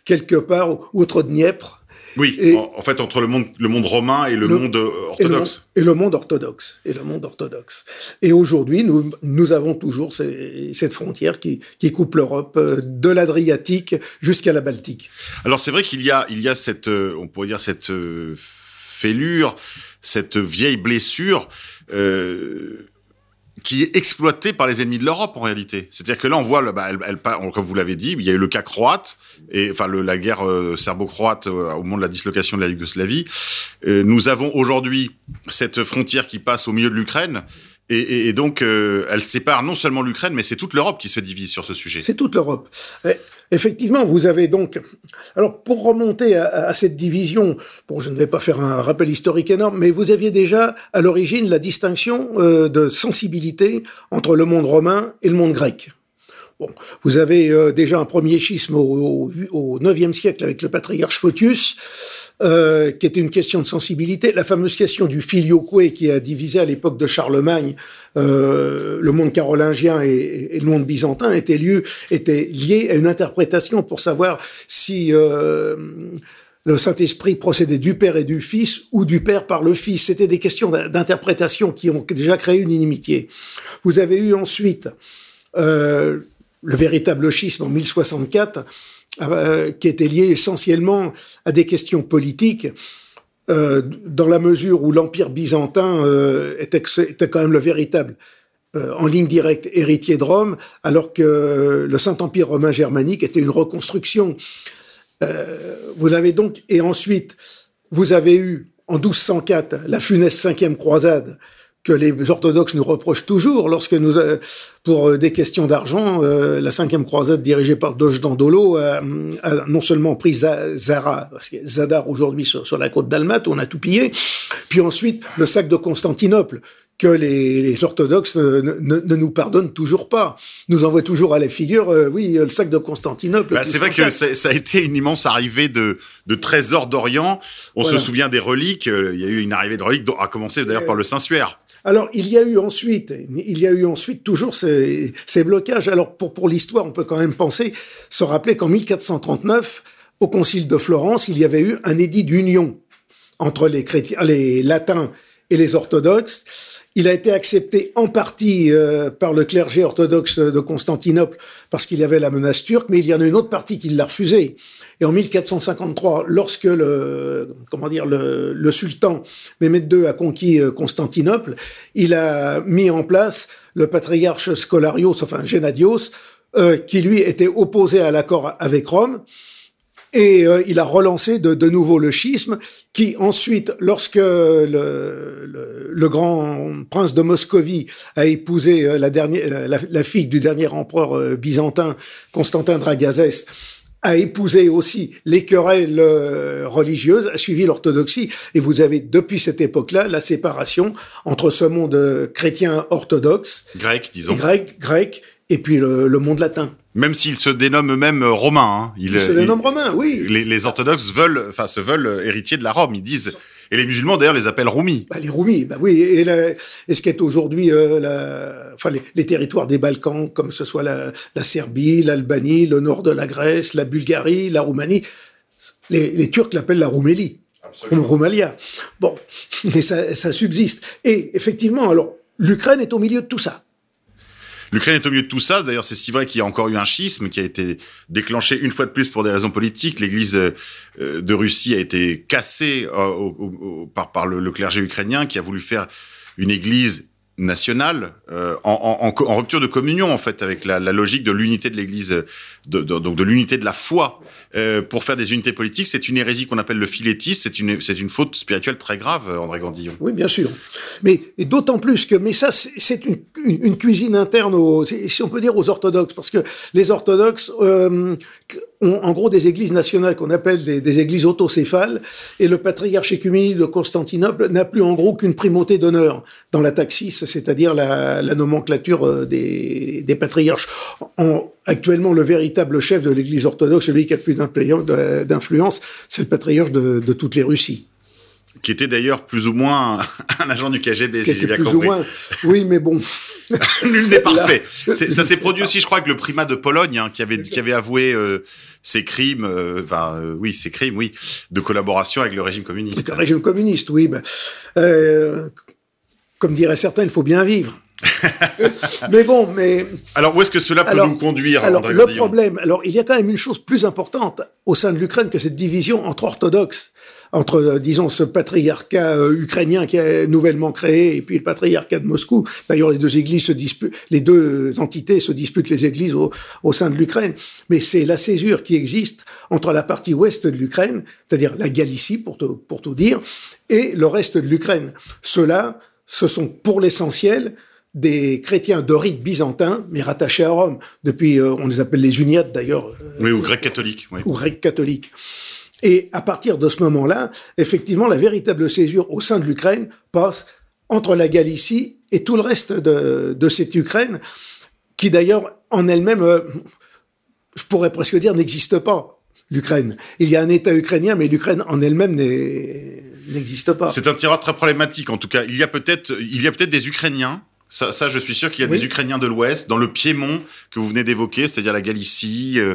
[SPEAKER 2] quelque part outre Dniepr,
[SPEAKER 1] oui, en, fait, entre le monde, le monde romain et le, monde orthodoxe.
[SPEAKER 2] Et le, monde orthodoxe. Et le monde orthodoxe. Et aujourd'hui, nous, nous avons toujours cette frontière qui, qui coupe l'Europe euh, de l'Adriatique jusqu'à la Baltique.
[SPEAKER 1] Alors, c'est vrai qu'il y a, il y a cette, euh, on pourrait dire cette euh, fêlure, cette vieille blessure. Euh, qui est exploité par les ennemis de l'Europe en réalité. C'est-à-dire que là, on voit, bah, elle, elle, comme vous l'avez dit, il y a eu le cas croate et enfin la guerre euh, serbo-croate euh, au moment de la dislocation de la Yougoslavie. Nous avons aujourd'hui cette frontière qui passe au milieu de l'Ukraine. Et, donc, elle sépare non seulement l'Ukraine, mais c'est toute l'Europe qui se divise sur ce sujet.
[SPEAKER 2] C'est toute l'Europe. Effectivement, vous avez donc. Alors, pour remonter à, à, cette division, bon, je ne vais pas faire un rappel historique énorme, mais vous aviez déjà à l'origine la distinction euh, de sensibilité entre le monde romain et le monde grec. Bon, vous avez euh, déjà un premier schisme au, au, au 9e siècle avec le patriarche Photius, euh, qui était une question de sensibilité. La fameuse question du filioque qui a divisé à l'époque de Charlemagne euh, le monde carolingien et, le monde byzantin était, lieu, était lié à une interprétation pour savoir si euh, le Saint-Esprit procédait du Père et du Fils ou du Père par le Fils. C'était des questions d'interprétation qui ont déjà créé une inimitié. Vous avez eu ensuite euh, le véritable schisme en 1064, euh, qui était lié essentiellement à des questions politiques, euh, dans la mesure où l'Empire byzantin euh, était, était, quand même le véritable, en ligne directe, héritier de Rome, alors que le Saint-Empire romain germanique était une reconstruction. Vous l'avez donc, et ensuite, vous avez eu en 1204 la funeste cinquième croisade, que les orthodoxes nous reprochent toujours lorsque nous, euh, pour euh, des questions d'argent, euh, la cinquième croisade dirigée par Doge Dandolo a, non seulement pris Zara, Zadar aujourd'hui sur, sur, la côte d'Almat, où on a tout pillé, puis ensuite le sac de Constantinople que les, les orthodoxes ne, ne, ne, nous pardonnent toujours pas. Nous envoient toujours à la figure, euh, oui, le sac de Constantinople.
[SPEAKER 1] Bah, c'est vrai que ça a été une immense arrivée de, de trésors d'Orient. On voilà. se souvient des reliques. Il y a eu une arrivée de reliques, à commencer d'ailleurs par le Saint-Suaire.
[SPEAKER 2] Alors, il y a eu ensuite, il y a eu ensuite toujours ces, ces blocages. Alors, pour, pour l'histoire, on peut quand même penser, se rappeler qu'en 1439, au Concile de Florence, il y avait eu un édit d'union entre les chrétiens, les latins et les orthodoxes. Il a été accepté en partie euh, par le clergé orthodoxe de Constantinople parce qu'il y avait la menace turque, mais il y en a une autre partie qui l'a refusé. Et en 1453, lorsque le comment dire le, le sultan Mehmed II a conquis euh, Constantinople, il a mis en place le patriarche Scolarios, enfin Gennadios, euh, qui lui était opposé à l'accord avec Rome et euh, il a relancé de, de, nouveau le schisme, qui ensuite, lorsque le, le, le grand prince de Moscovie a épousé euh, la, dernière, euh, la, la, fille du dernier empereur euh, byzantin, Constantin Dragazès, a épousé aussi les querelles religieuses, a suivi l'orthodoxie, et vous avez depuis cette époque-là la séparation entre ce monde chrétien orthodoxe,
[SPEAKER 1] grec, disons,
[SPEAKER 2] grec, grec, et puis le, le monde latin.
[SPEAKER 1] Même s'ils se dénomment eux-mêmes romains. Hein.
[SPEAKER 2] Ils, ils, se dénomment romains, oui.
[SPEAKER 1] Les, les, orthodoxes veulent, enfin, se veulent héritiers de la Rome. Ils disent, et les musulmans d'ailleurs les appellent Roumis.
[SPEAKER 2] Bah, les Roumis, bah oui. Et, la, et ce qui est aujourd'hui, euh, enfin, les, les, territoires des Balkans, comme ce soit la, la Serbie, l'Albanie, le nord de la Grèce, la Bulgarie, la Roumanie, les, les Turcs l'appellent la Roumélie. Absolument. Roumalia. Bon, mais ça, ça subsiste. Et effectivement, alors, l'Ukraine est au milieu de tout ça.
[SPEAKER 1] L'Ukraine est au milieu de tout ça. D'ailleurs, c'est si vrai qu'il y a encore eu un schisme qui a été déclenché une fois de plus pour des raisons politiques. L'Église euh, de Russie a été cassée euh, par, le, le, clergé ukrainien qui a voulu faire une Église nationale, euh, en, rupture de communion en fait avec la, logique de l'unité de l'Église, donc de l'unité de la foi, euh, pour faire des unités politiques. C'est une hérésie qu'on appelle le philétisme. C'est une c'est une faute spirituelle très grave, André Gandillon.
[SPEAKER 2] Oui, bien sûr. Mais d'autant plus que mais ça c'est une, une, cuisine interne aux si on peut dire aux orthodoxes parce que les orthodoxes euh, ont en gros des églises nationales qu'on appelle des, églises autocéphales et le patriarche écuménique de Constantinople n'a plus en gros qu'une primauté d'honneur dans la taxis, c'est-à-dire la, la, nomenclature euh, des, patriarches. En, actuellement, le véritable chef de l'Église orthodoxe, celui qui a plus d'influence, c'est le patriarche de, de toutes les Russies
[SPEAKER 1] qui était d'ailleurs plus ou moins un agent du KGB, si j'ai bien
[SPEAKER 2] plus
[SPEAKER 1] compris.
[SPEAKER 2] Ou moins, oui, mais bon.
[SPEAKER 1] Nul n'est parfait. Ça s'est produit aussi, je crois, avec le primat de Pologne, hein, qui avait qui avait avoué euh, ses crimes, euh, enfin euh, oui, ses crimes, oui, de collaboration avec le régime communiste.
[SPEAKER 2] Le régime communiste, oui. Ben, comme diraient certains, il faut bien vivre. mais bon, mais
[SPEAKER 1] alors où est-ce que cela peut
[SPEAKER 2] alors,
[SPEAKER 1] nous conduire
[SPEAKER 2] Alors
[SPEAKER 1] André
[SPEAKER 2] le problème, alors il y a quand même une chose plus importante au sein de l'Ukraine que cette division entre orthodoxes, entre euh, disons ce patriarcat euh, ukrainien qui est nouvellement créé et puis le patriarcat de Moscou. D'ailleurs, les deux églises se disputent, les deux entités se disputent les églises au, au sein de l'Ukraine. Mais c'est la césure qui existe entre la partie ouest de l'Ukraine, c'est-à-dire la Galicie pour tout, pour tout dire, et le reste de l'Ukraine. Ceux-là, ce sont pour l'essentiel des chrétiens de rite byzantin, mais rattachés à Rome. Depuis, euh, on les appelle les uniates d'ailleurs.
[SPEAKER 1] Euh, oui, ou grecs catholiques. Oui.
[SPEAKER 2] Ou grecs catholiques. Et à partir de ce moment-là, effectivement, la véritable césure au sein de l'Ukraine passe entre la Galicie et tout le reste de, de cette Ukraine, qui d'ailleurs en elle-même, euh, je pourrais presque dire, n'existe pas. L'Ukraine. Il y a un État ukrainien, mais l'Ukraine en elle-même n'existe pas.
[SPEAKER 1] C'est un tirage très problématique. En tout cas, il y a peut-être, il y a peut-être des Ukrainiens ça, ça, je suis sûr qu'il y a oui. des Ukrainiens de l'Ouest, dans le Piémont que vous venez d'évoquer, c'est-à-dire la Galicie, euh,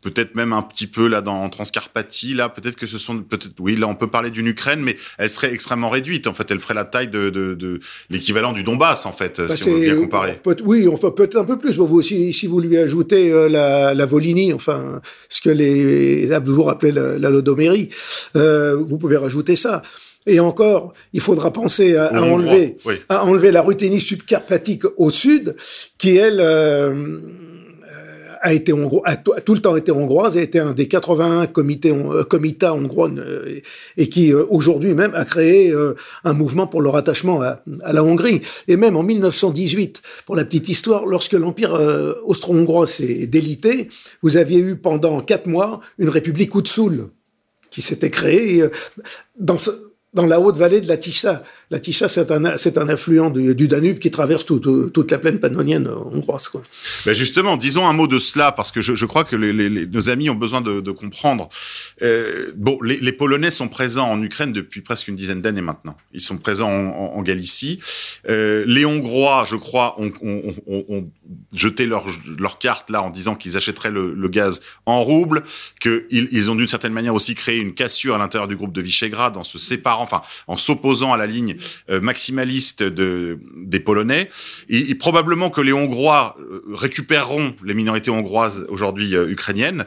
[SPEAKER 1] peut-être même un petit peu là dans Transcarpathie. Là, peut-être que ce sont, peut-être, oui, là on peut parler d'une Ukraine, mais elle serait extrêmement réduite. En fait, elle ferait la taille de, de, de l'équivalent du Donbass, en fait, bah si on veut bien comparer.
[SPEAKER 2] Peut, oui, enfin peut-être un peu plus. Bon, vous aussi, si vous lui ajoutez euh, la, la Volhynie, enfin ce que les Habsbourg appelaient la, la Lodomérie, euh, vous pouvez rajouter ça. Et encore, il faudra penser à, à enlever,
[SPEAKER 1] oui.
[SPEAKER 2] à enlever la Ruthénie subcarpatique au sud, qui elle euh, a été a tout le temps été hongroise, a été un des 81 comités, euh, comitats hongrois euh, et qui euh, aujourd'hui même a créé un mouvement pour le rattachement à, la Hongrie. Et même en 1918, pour la petite histoire, lorsque l'empire austro-hongrois s'est délité, vous aviez eu pendant quatre mois une république Utsul qui s'était créée dans dans la haute vallée de la Tisza. La Tisza, c'est un, un affluent du, Danube qui traverse tout, tout, toute la plaine pannonienne hongroise. Quoi.
[SPEAKER 1] Ben justement, disons un mot de cela, parce que je, je crois que les, nos amis ont besoin de, comprendre. Euh, bon, les, Polonais sont présents en Ukraine depuis presque une dizaine d'années maintenant. Ils sont présents en, Galicie. Euh, les Hongrois, je crois, ont, jeté leur, leur carte là en disant qu'ils achèteraient le, le, gaz en rouble, qu'ils ils ont d'une certaine manière aussi créé une cassure à l'intérieur du groupe de Visegrad en se séparant, enfin en s'opposant à la ligne euh, maximaliste de, des Polonais. Et, et, probablement que les Hongrois récupéreront les minorités hongroises aujourd'hui euh, ukrainiennes.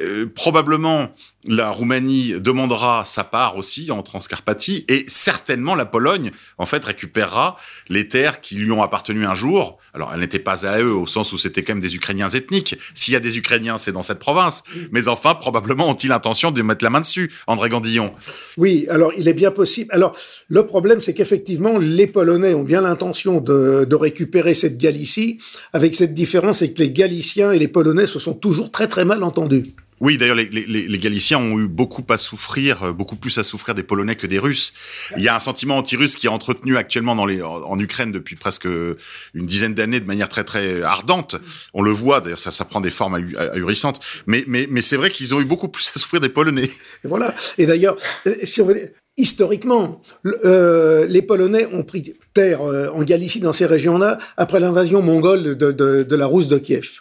[SPEAKER 1] Euh, probablement la Roumanie demandera sa part aussi en Transcarpathie et certainement la Pologne en fait récupérera les terres qui lui ont appartenu un jour. Alors elles n'étaient pas à eux au sens où c'était quand même des Ukrainiens ethniques. S'il y a des Ukrainiens, c'est dans cette province. Mais enfin, probablement ont-ils l'intention de mettre la main dessus, André Gandillon.
[SPEAKER 2] Oui, alors il est bien possible. Alors le problème, c'est qu'effectivement les Polonais ont bien l'intention de, de récupérer cette Galicie, avec cette différence, c'est que les Galiciens et les Polonais se sont toujours très très mal entendus.
[SPEAKER 1] Oui, d'ailleurs, les, Galiciens ont eu beaucoup à souffrir, beaucoup plus à souffrir des Polonais que des Russes. Il y a un sentiment anti-russe qui est entretenu actuellement en, Ukraine depuis presque une dizaine d'années de manière très très ardente. On le voit, d'ailleurs, ça, prend des formes ahurissantes. Mais, c'est vrai qu'ils ont eu beaucoup plus à souffrir des Polonais.
[SPEAKER 2] Et voilà. Et d'ailleurs, veut historiquement, euh, les Polonais ont pris terre euh, en Galicie, dans ces régions-là, après l'invasion mongole de la Rousse de Kiev.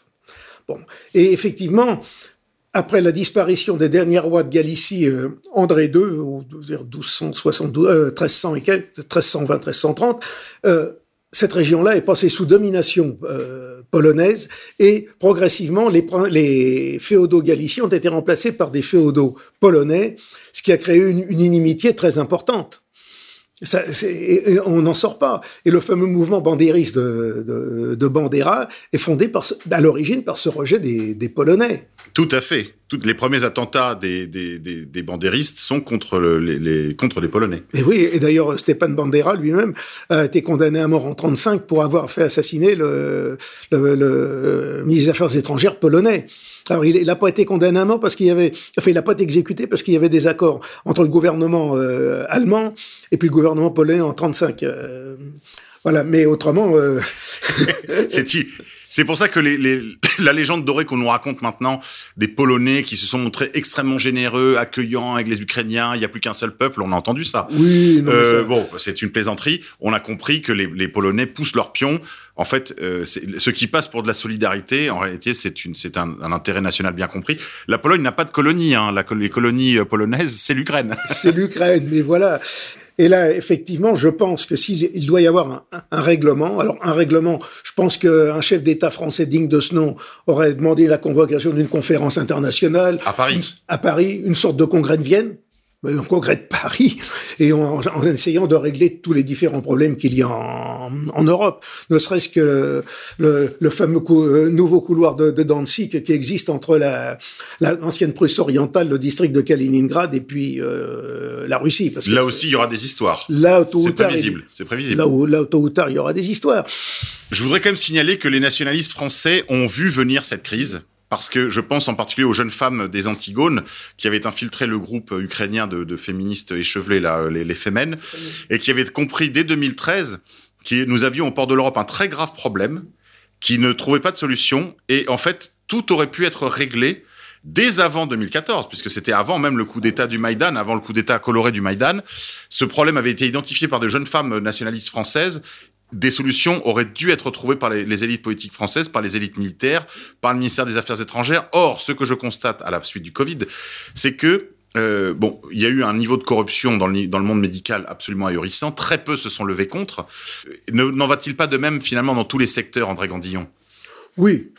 [SPEAKER 2] Bon. Et effectivement, après la disparition des derniers rois de Galicie, euh, André II, ou 1272, euh, 1300 et quelques, 1320, 1330, euh, cette région-là est passée sous domination euh, polonaise et progressivement les, féodaux galiciens ont été remplacés par des féodaux polonais, ce qui a créé une, inimitié très importante. On n'en sort pas. Et le fameux mouvement bandériste de, de, de Bandera est fondé à l'origine par ce rejet des, Polonais.
[SPEAKER 1] Tout à fait. Toutes les premiers attentats des, des, des, des bandéristes sont contre, le, les, les, contre les Polonais.
[SPEAKER 2] Et oui, et d'ailleurs, Stepan Bandera lui-même a été condamné à mort en 35 pour avoir fait assassiner le, le, le ministre des Affaires étrangères polonais. Alors, il n'a pas été condamné à mort parce qu'il y avait, enfin, il n'a pas été exécuté parce qu'il y avait des accords entre le gouvernement euh, allemand et puis le gouvernement polonais en 35. Euh, voilà, mais autrement. Euh...
[SPEAKER 1] C'est pour ça que les, les, la légende dorée qu'on nous raconte maintenant des Polonais qui se sont montrés extrêmement généreux, accueillants avec les Ukrainiens, il n'y a plus qu'un seul peuple, on a entendu ça.
[SPEAKER 2] Oui, non,
[SPEAKER 1] euh,
[SPEAKER 2] ça...
[SPEAKER 1] Bon, c'est une plaisanterie. On a compris que les, les Polonais poussent leurs pions. En fait, euh, ce qui passe pour de la solidarité, en réalité, c'est c'est un, un, intérêt national bien compris. La Pologne n'a pas de colonie. Hein. La, les colonies polonaises, c'est l'Ukraine.
[SPEAKER 2] C'est l'Ukraine, mais voilà. Et là, effectivement, je pense que s'il doit y avoir un, un, règlement, alors un règlement, je pense qu'un chef d'État français digne de ce nom aurait demandé la convocation d'une conférence internationale.
[SPEAKER 1] À Paris.
[SPEAKER 2] À Paris, une sorte de congrès de Vienne un congrès de Paris et en, en, essayant de régler tous les différents problèmes qu'il y a en, en, Europe, ne serait-ce que le, le, fameux cou, euh, nouveau couloir de, de, Danzig qui existe entre la, l'ancienne Prusse orientale, le district de Kaliningrad et puis euh, la Russie.
[SPEAKER 1] Parce que là aussi, il y aura des histoires.
[SPEAKER 2] Là,
[SPEAKER 1] c'est prévisible. C'est prévisible.
[SPEAKER 2] Là, où, là, tôt ou tard, il y aura des histoires.
[SPEAKER 1] Je voudrais quand même signaler que les nationalistes français ont vu venir cette crise parce que je pense en particulier aux jeunes femmes des Antigones qui avaient infiltré le groupe ukrainien de, de féministes échevelées, là, les, les Femen, et qui avaient compris dès 2013 que nous avions au port de l'Europe un très grave problème, qui ne trouvait pas de solution, et en fait, tout aurait pu être réglé dès avant 2014, puisque c'était avant même le coup d'État du Maïdan, avant le coup d'État coloré du Maïdan. Ce problème avait été identifié par de jeunes femmes nationalistes françaises des solutions auraient dû être trouvées par les, élites politiques françaises, par les élites militaires, par le ministère des Affaires étrangères. Or, ce que je constate à la suite du Covid, c'est que euh, bon, il y a eu un niveau de corruption dans le, dans le monde médical absolument ahurissant. Très peu se sont levés contre. N'en va-t-il pas de même finalement dans tous les secteurs, André Gandillon?
[SPEAKER 2] Oui.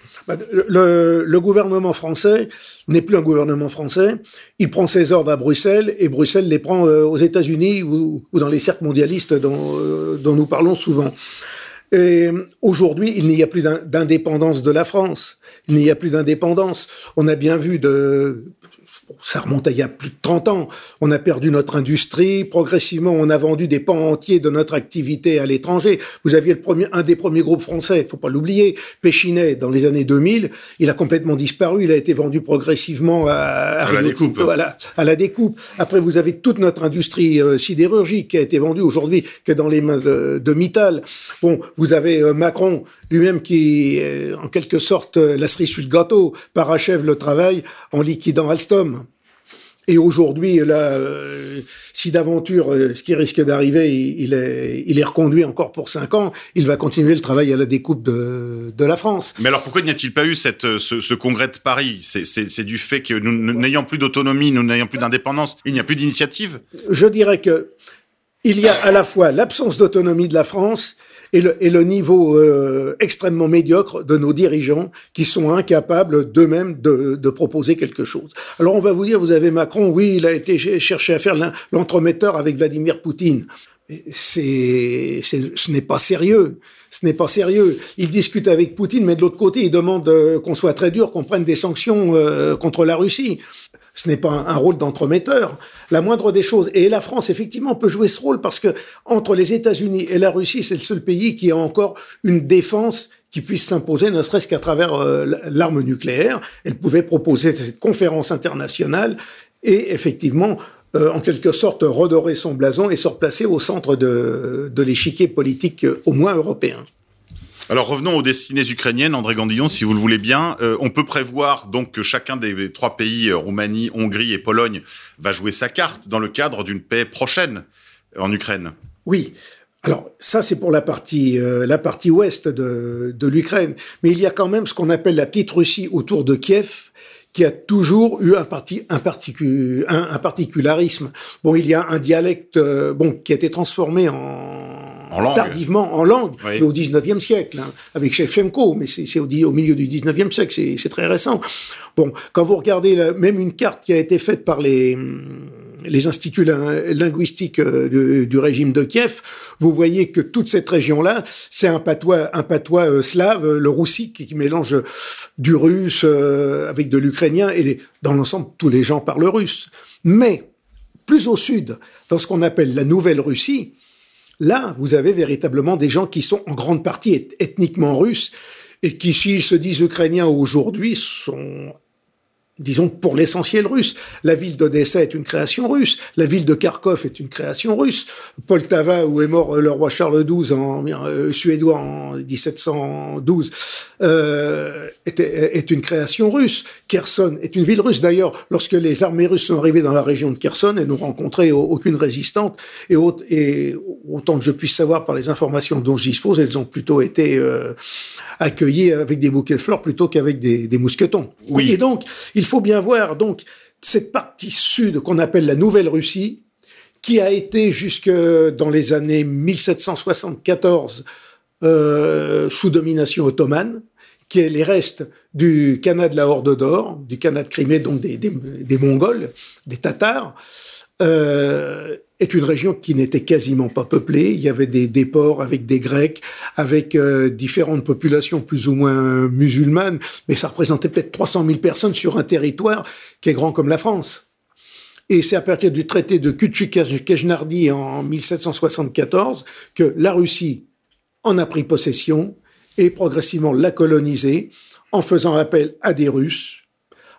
[SPEAKER 2] Le, le, gouvernement français n'est plus un gouvernement français. Il prend ses ordres à Bruxelles et Bruxelles les prend aux États-Unis ou, dans les cercles mondialistes dont, dont nous parlons souvent. Et aujourd'hui, il n'y a plus d'indépendance de la France. Il n'y a plus d'indépendance. On a bien vu de ça remonte à il y a plus de 30 ans. On a perdu notre industrie. Progressivement, on a vendu des pans entiers de notre activité à l'étranger. Vous aviez le premier, un des premiers groupes français, faut pas l'oublier, Péchinet, dans les années 2000. Il a complètement disparu. Il a été vendu progressivement à, à,
[SPEAKER 1] à la découpe.
[SPEAKER 2] À la, à la, découpe. Après, vous avez toute notre industrie euh, sidérurgique qui a été vendue aujourd'hui, qui est dans les mains de, de Mittal. Bon, vous avez euh, Macron lui-même qui, euh, en quelque sorte, la cerise sur le gâteau, parachève le travail en liquidant Alstom. Et aujourd'hui, là, euh, si d'aventure, euh, ce qui risque d'arriver, il est, il est reconduit encore pour cinq ans, il va continuer le travail à la découpe de, de la France.
[SPEAKER 1] Mais alors pourquoi n'y a-t-il pas eu cette, ce, ce congrès de Paris? C'est du fait que nous n'ayant plus d'autonomie, nous n'ayant plus d'indépendance, il n'y a plus d'initiative?
[SPEAKER 2] Je dirais que il y a à la fois l'absence d'autonomie de la France et le, et le niveau euh, extrêmement médiocre de nos dirigeants qui sont incapables d'eux-mêmes de, de, proposer quelque chose. Alors on va vous dire, vous avez Macron, oui, il a été cherché à faire l'entremetteur avec Vladimir Poutine. C'est, ce n'est pas sérieux. Ce n'est pas sérieux. Il discute avec Poutine, mais de l'autre côté, il demande euh, qu'on soit très dur, qu'on prenne des sanctions euh, contre la Russie. Ce n'est pas un, rôle d'entremetteur. La moindre des choses. Et la France, effectivement, peut jouer ce rôle parce que entre les États-Unis et la Russie, c'est le seul pays qui a encore une défense qui puisse s'imposer, ne serait-ce qu'à travers euh, l'arme nucléaire. Elle pouvait proposer cette conférence internationale et effectivement euh, en quelque sorte redorer son blason et se replacer au centre de, de l'échiquier politique euh, au moins européen.
[SPEAKER 1] Alors revenons aux destinées ukrainiennes, André Gandillon, si vous le voulez bien. Euh, on peut prévoir donc que chacun des trois pays, Roumanie, Hongrie et Pologne, va jouer sa carte dans le cadre d'une paix prochaine en Ukraine.
[SPEAKER 2] Oui. Alors ça c'est pour la partie euh, la partie ouest de, de l'Ukraine, mais il y a quand même ce qu'on appelle la petite Russie autour de Kiev qui a toujours eu un, parti, un, particu, un, un particularisme. Bon, il y a un dialecte euh, bon qui a été transformé en, tardivement en langue, oui. mais au 19e siècle, hein, avec Shevchenko, mais c'est au, au, milieu du 19e siècle, c'est très récent. Bon, quand vous regardez la, même une carte qui a été faite par les les instituts linguistiques du, du, régime de Kiev, vous voyez que toute cette région-là, c'est un patois, un patois slave, le roussi, qui, mélange du russe avec de l'ukrainien, et dans l'ensemble, tous les gens parlent russe. Mais plus au sud, dans ce qu'on appelle la Nouvelle-Russie, là, vous avez véritablement des gens qui sont en grande partie ethniquement russes et qui, s'ils se disent ukrainiens aujourd'hui, sont disons pour l'essentiel russe. La ville d'Odessa est une création russe, la ville de Kharkov est une création russe, Poltava, où est mort le roi Charles XII en euh, suédois en 1712, euh, est, est, une création russe. Kherson est une ville russe. D'ailleurs, lorsque les armées russes sont arrivées dans la région de Kherson, elles n'ont rencontré aucune résistante, et, et, autant que je puisse savoir par les informations dont je dispose, elles ont plutôt été euh, accueillies avec des bouquets de fleurs plutôt qu'avec des, des mousquetons.
[SPEAKER 1] Oui.
[SPEAKER 2] Et donc, il faut bien voir donc cette partie sud qu'on appelle la Nouvelle-Russie, qui a été jusque dans les années 1774 euh, sous domination ottomane, qui est les restes du Canada de la Horde d'Or, du Canada de Crimée, donc des Mongols, des Tatars, euh, est une région qui n'était quasiment pas peuplée. Il y avait des déports avec des Grecs, avec euh, différentes populations plus ou moins musulmanes, mais ça représentait peut-être 300 000 personnes sur un territoire qui est grand comme la France. Et c'est à partir du traité de Kutchuk-Kejnardi en 1774 que la Russie en a pris possession et progressivement l'a colonisée en faisant appel à des Russes,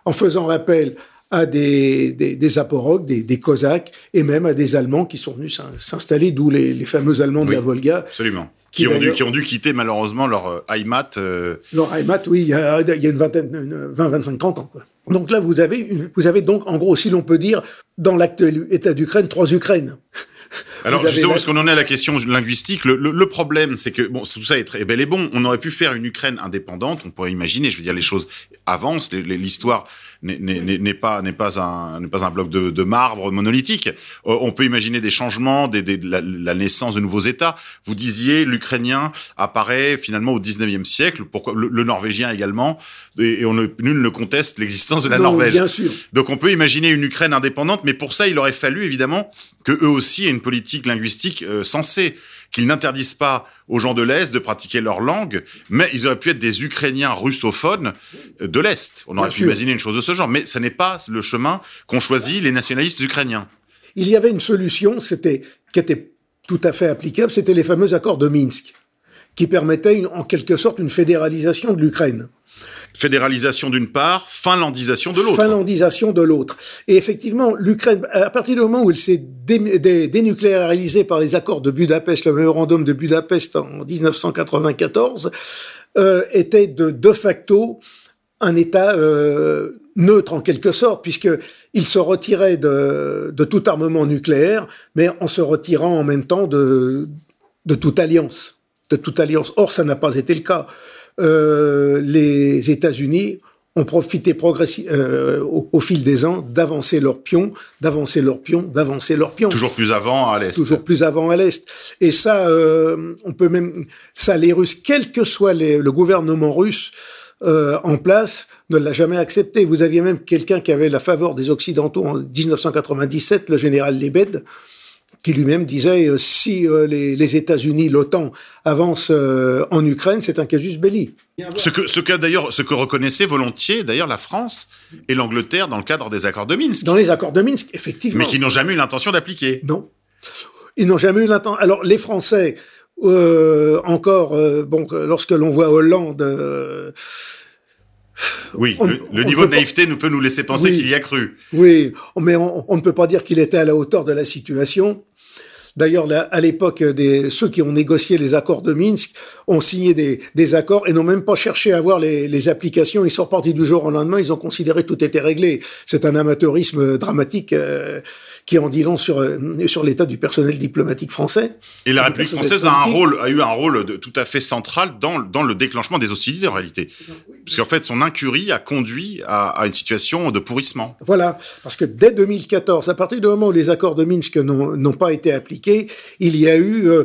[SPEAKER 2] en faisant appel à des, des, des aporogues, des, des, Cosaques, et même à des Allemands qui sont venus s'installer, d'où les, les, fameux Allemands de la Volga.
[SPEAKER 1] Absolument. Qui, qui, ont dû, qui ont dû quitter malheureusement leur euh, Heimat. Euh...
[SPEAKER 2] Leur Heimat, oui, il y a, il y a une vingtaine, 20, 25, 30 ans. Quoi. Donc là, vous avez, vous avez donc, en gros, si l'on peut dire, dans l'actuel état d'Ukraine, trois Ukraines.
[SPEAKER 1] Alors justement, parce qu'on en est à la question linguistique, le, le, le problème, c'est que bon, tout ça est très bel et bon. On aurait pu faire une Ukraine indépendante. On pourrait imaginer, je veux dire, les choses avancent, l'histoire n'est pas n'est pas un n'est pas un bloc de, de marbre monolithique. Euh, on peut imaginer des changements, des, des la, la, naissance de nouveaux États. Vous disiez l'ukrainien apparaît finalement au 19e siècle. Pourquoi le, le norvégien également et, et on ne, nul ne conteste l'existence de la
[SPEAKER 2] non,
[SPEAKER 1] Norvège.
[SPEAKER 2] Bien sûr.
[SPEAKER 1] Donc on peut imaginer une Ukraine indépendante, mais pour ça il aurait fallu évidemment que eux aussi aient une politique linguistique euh, sensée qu'ils n'interdisent pas aux gens de l'Est de pratiquer leur langue, mais ils auraient pu être des Ukrainiens russophones de l'Est. On aurait Bien pu sûr. imaginer une chose de ce genre, mais ce n'est pas le chemin qu'ont choisi les nationalistes ukrainiens.
[SPEAKER 2] Il y avait une solution, c'était qui était tout à fait applicable, c'était les fameux accords de Minsk, qui permettaient une, en quelque sorte une fédéralisation de l'Ukraine.
[SPEAKER 1] Fédéralisation d'une part, finlandisation de l'autre.
[SPEAKER 2] Finlandisation de l'autre. Et effectivement, l'Ukraine, à partir du moment où elle s'est dé, dé, dénucléarisée par les accords de Budapest, le mémorandum de Budapest en 1994, euh, était de, facto un État euh, neutre en quelque sorte, puisqu'il se retirait de, de, tout armement nucléaire, mais en se retirant en même temps de, de toute alliance. De toute alliance. Or, ça n'a pas été le cas euh, les États-Unis ont profité euh, au, au, fil des ans d'avancer leur pion, d'avancer leur pion, d'avancer leur pion.
[SPEAKER 1] Toujours plus avant à l'est.
[SPEAKER 2] Toujours plus avant à l'est. Et ça, euh, on peut même ça, les Russes, quel que soit les, le gouvernement russe euh, en place, ne l'a jamais accepté. Vous aviez même quelqu'un qui avait la faveur des Occidentaux en 1997, le général Lebed, qui lui-même disait euh, si euh, les, les États-Unis, l'OTAN avancent euh, en Ukraine, c'est un casus belli.
[SPEAKER 1] Ce que, ce que d'ailleurs, ce que reconnaissait volontiers d'ailleurs la France et l'Angleterre dans le cadre des accords de Minsk.
[SPEAKER 2] Dans les accords de Minsk, effectivement.
[SPEAKER 1] Mais qui n'ont jamais eu l'intention d'appliquer.
[SPEAKER 2] Non, ils n'ont jamais eu l'intention. Alors les Français, encore, bon, lorsque l'on voit Hollande. Euh,
[SPEAKER 1] oui, on, le, le niveau de naïveté pas... nous peut nous laisser penser
[SPEAKER 2] oui,
[SPEAKER 1] qu'il y a cru.
[SPEAKER 2] Oui, mais on, on, ne peut pas dire qu'il était à la hauteur de la situation. D'ailleurs, à l'époque, ceux qui ont négocié les accords de Minsk ont signé des, des accords et n'ont même pas cherché à voir les, les, applications. Ils sont partis du jour au lendemain. Ils ont considéré que tout était réglé. C'est un amateurisme dramatique euh, qui en dit long sur, euh, sur l'état du personnel diplomatique français.
[SPEAKER 1] Et la République française a, un rôle, a eu un rôle de, tout à fait central dans, dans le déclenchement des hostilités en réalité. Parce qu'en fait, son incurie a conduit à, à, une situation de pourrissement.
[SPEAKER 2] Voilà. Parce que dès 2014, à partir du moment où les accords de Minsk n'ont pas été appliqués, il y a eu euh,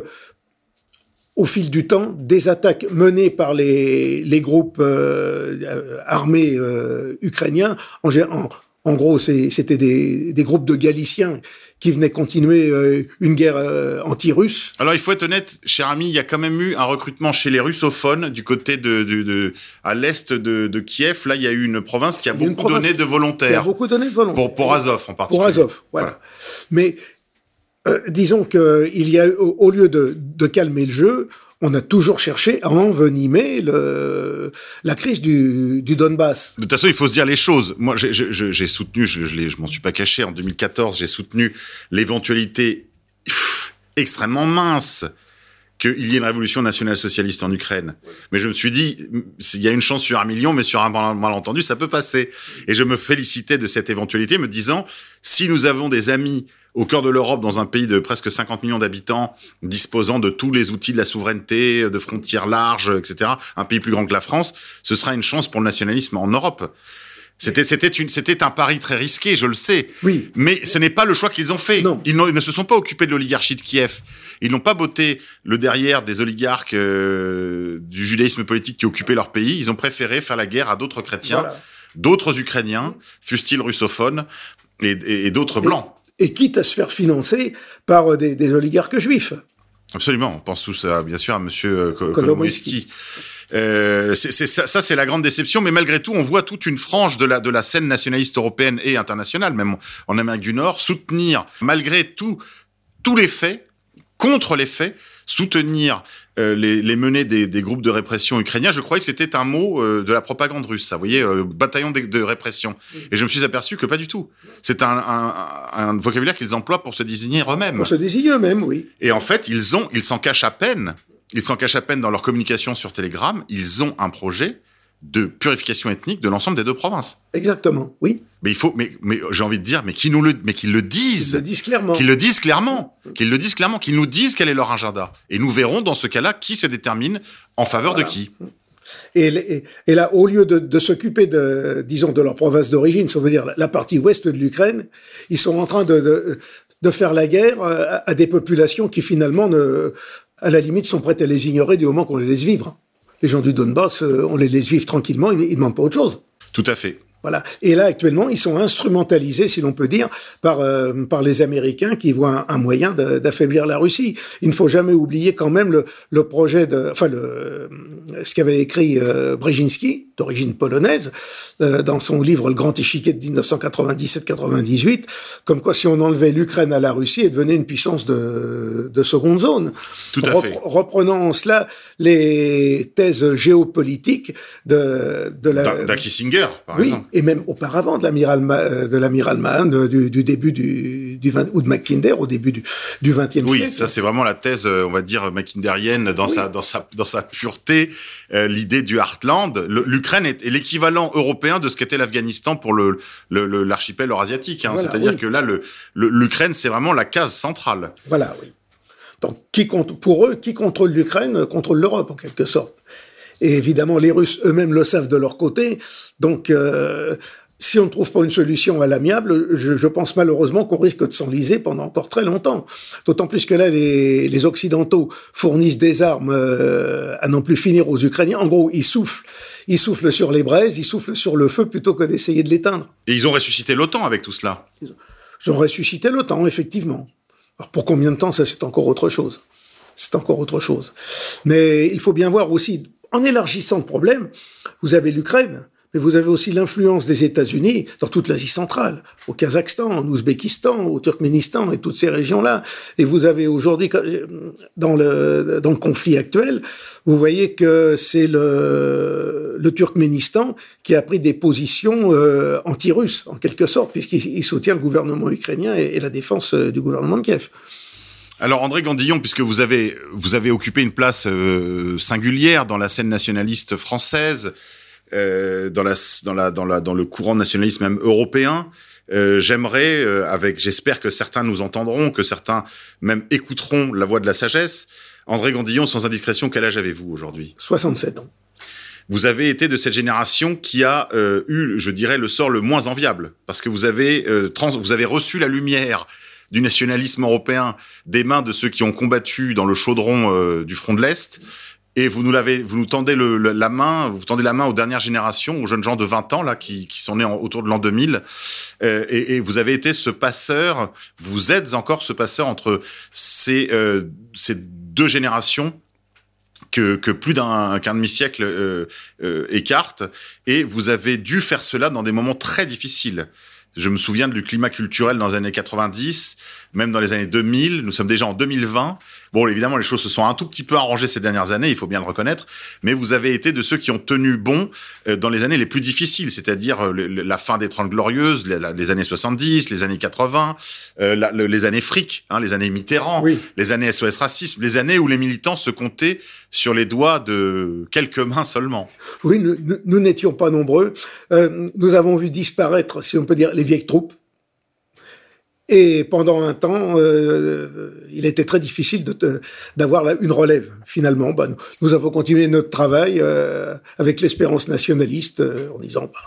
[SPEAKER 2] au fil du temps des attaques menées par les, les groupes euh, armés euh, ukrainiens en, en, En gros, c'était des, des, groupes de Galiciens qui venaient continuer euh, une guerre euh, anti-russe.
[SPEAKER 1] Alors, il faut être honnête, cher ami, il y a quand même eu un recrutement chez les russophones du côté de, de, de à l'est de, de, Kiev. Là, il y a eu une province qui a beaucoup donné de volontaires. Qui a
[SPEAKER 2] beaucoup donné de volontaires.
[SPEAKER 1] Pour, pour Azov en particulier.
[SPEAKER 2] Pour Azov, voilà. Mais euh, disons qu'il y a, au, lieu de, de calmer le jeu, on a toujours cherché à envenimer la crise du, Donbass.
[SPEAKER 1] De toute façon, il faut se dire les choses. Moi, j'ai soutenu, je, je, m'en suis pas caché, en 2014, j'ai soutenu l'éventualité extrêmement mince qu'il y ait une révolution nationale socialiste en Ukraine. Mais je me suis dit, il y a une chance sur un million, mais sur un malentendu, ça peut passer. Et je me félicitais de cette éventualité, me disant, si nous avons des amis au cœur de l'Europe, dans un pays de presque 50 millions d'habitants, disposant de tous les outils de la souveraineté, de frontières larges, etc., un pays plus grand que la France, ce sera une chance pour le nationalisme en Europe. C'était c'était une c'était un pari très risqué, je le sais.
[SPEAKER 2] Oui.
[SPEAKER 1] Mais ce n'est pas le choix qu'ils ont fait.
[SPEAKER 2] Non.
[SPEAKER 1] Ils, ne se sont pas occupés de l'oligarchie de Kiev. Ils n'ont pas botté le derrière des oligarques euh, du judaïsme politique qui occupaient leur pays. Ils ont préféré faire la guerre à d'autres chrétiens, d'autres Ukrainiens, fussent-ils russophones, et, et d'autres blancs
[SPEAKER 2] et quitte à se faire financer par euh, des, des oligarques juifs.
[SPEAKER 1] Absolument, on pense tous à, bien sûr à Monsieur euh, Kolomoïski. Euh, ça c'est la grande déception, mais malgré tout, on voit toute une frange de la de la scène nationaliste européenne et internationale, même en Amérique du Nord, soutenir malgré tout tous les faits, contre les faits, soutenir euh, les, les, menées des, des, groupes de répression ukrainiens, je croyais que c'était un mot euh, de la propagande russe, ça, vous voyez, euh, bataillon de, de, répression. Et je me suis aperçu que pas du tout. C'est un, un, un, vocabulaire qu'ils emploient pour se désigner eux-mêmes.
[SPEAKER 2] Pour se désigner eux-mêmes, oui.
[SPEAKER 1] Et en fait, ils ont, ils s'en cachent à peine. Ils s'en cachent à peine dans leur communication sur Telegram. Ils ont un projet de purification ethnique de l'ensemble des deux provinces.
[SPEAKER 2] Exactement, oui.
[SPEAKER 1] Mais il faut, mais, mais j'ai envie de dire, mais qui nous le, mais qu'ils le disent.
[SPEAKER 2] Qu'ils le disent clairement.
[SPEAKER 1] Qu'ils le disent clairement. Qu'ils le disent clairement. Qu'ils nous disent quel est leur agenda. Et nous verrons dans ce cas-là qui se détermine en faveur
[SPEAKER 2] voilà.
[SPEAKER 1] de qui.
[SPEAKER 2] Et, et, là, au lieu de, de s'occuper de, disons, de leur province d'origine, ça veut dire la partie ouest de l'Ukraine, ils sont en train de, de, de, faire la guerre à, à des populations qui finalement, ne, à la limite, sont prêtes à les ignorer du moment qu'on les laisse vivre les gens du Donbass, euh, on les laisse vivre tranquillement, ils ne demandent pas autre chose.
[SPEAKER 1] Tout à fait.
[SPEAKER 2] Voilà. Et là, actuellement, ils sont instrumentalisés, si l'on peut dire, par euh, par les Américains qui voient un, un moyen d'affaiblir la Russie. Il ne faut jamais oublier quand même le, le projet de, enfin le ce qu'avait écrit euh, Brzezinski, d'origine polonaise, euh, dans son livre Le Grand Échiquier de 1997-98, comme quoi si on enlevait l'Ukraine à la Russie, elle devenait une puissance de, de seconde zone.
[SPEAKER 1] Tout à
[SPEAKER 2] Rep
[SPEAKER 1] fait.
[SPEAKER 2] Reprenant en cela les thèses géopolitiques de, de la...
[SPEAKER 1] D'un Kissinger, par
[SPEAKER 2] oui,
[SPEAKER 1] exemple.
[SPEAKER 2] Et même auparavant de l'amiral de l'amiral Mann, du, du, début du, du 20, ou de Mackinder au début du, du 20e
[SPEAKER 1] oui,
[SPEAKER 2] siècle.
[SPEAKER 1] Oui, ça c'est vraiment la thèse, on va dire, mackinderienne dans, oui. sa, dans, sa, dans sa pureté, euh, l'idée du Heartland. L'Ukraine est, est l'équivalent européen de ce qu'était l'Afghanistan pour le, l'archipel eurasiatique. Hein.
[SPEAKER 2] Voilà,
[SPEAKER 1] C'est-à-dire
[SPEAKER 2] oui.
[SPEAKER 1] que là, l'Ukraine, c'est vraiment la case centrale.
[SPEAKER 2] Voilà, oui. Donc, qui compte, pour eux, qui contrôle l'Ukraine contrôle l'Europe, en quelque sorte. Et évidemment, les Russes eux-mêmes le savent de leur côté. Donc, euh, si on ne trouve pas une solution à l'amiable, je, je, pense malheureusement qu'on risque de s'enliser pendant encore très longtemps. D'autant plus que là, les, les Occidentaux fournissent des armes euh, à non plus finir aux Ukrainiens. En gros, ils soufflent, ils soufflent sur les braises, ils soufflent sur le feu plutôt que d'essayer de l'éteindre.
[SPEAKER 1] Et ils ont ressuscité l'OTAN avec tout cela.
[SPEAKER 2] Ils ont ressuscité l'OTAN, effectivement. Alors pour combien de temps, ça c'est encore autre chose. C'est encore autre chose. Mais il faut bien voir aussi, en élargissant le problème, vous avez l'Ukraine, mais vous avez aussi l'influence des États-Unis dans toute l'Asie centrale, au Kazakhstan, en Ouzbékistan, au Turkménistan et toutes ces régions-là. Et vous avez aujourd'hui, dans le, dans le conflit actuel, vous voyez que c'est le, le Turkménistan qui a pris des positions euh, anti-russes, en quelque sorte, puisqu'il soutient le gouvernement ukrainien et, et la défense euh, du gouvernement de Kiev.
[SPEAKER 1] Alors André Gandillon, puisque vous avez vous avez occupé une place euh, singulière dans la scène nationaliste française, euh, dans la dans la dans la dans le courant nationalisme même européen, euh, j'aimerais euh, avec j'espère que certains nous entendront, que certains même écouteront la voix de la sagesse. André Gandillon, sans indiscrétion, quel âge avez-vous aujourd'hui?
[SPEAKER 2] 67 ans.
[SPEAKER 1] Vous avez été de cette génération qui a euh, eu, je dirais, le sort le moins enviable, parce que vous avez trans, vous avez reçu la lumière du nationalisme européen des mains de ceux qui ont combattu dans le chaudron euh, du front de l'Est. et vous nous tendez la main, vous tendez la main aux dernières générations, aux jeunes gens de 20 ans là qui, sont nés autour de l'an 2000, euh, et, vous avez été ce passeur, vous êtes encore ce passeur entre ces euh, deux générations que, plus d'un qu'un demi-siècle euh, euh, écarte, et vous avez dû faire cela dans des moments très difficiles. Je me souviens du climat culturel dans les années 90, même dans les années 2000. Nous sommes déjà en 2020. Bon, évidemment, les choses se sont un tout petit peu arrangées ces dernières années, il faut bien le reconnaître. Mais vous avez été de ceux qui ont tenu bon euh, dans les années les plus difficiles, c'est-à-dire euh, la fin des Trente Glorieuses, les, années 70, les années 80, euh, les années fric, hein, les années Mitterrand, les années SOS Racisme, les années où les militants se comptaient sur les doigts de quelques mains seulement.
[SPEAKER 2] Oui, nous n'étions pas nombreux. Euh, nous avons vu disparaître, si on peut dire, les vieilles troupes et pendant un temps, euh, il était très difficile d'avoir une relève. Finalement, bah, nous, avons continué notre travail euh, avec l'espérance nationaliste euh, en disant bah,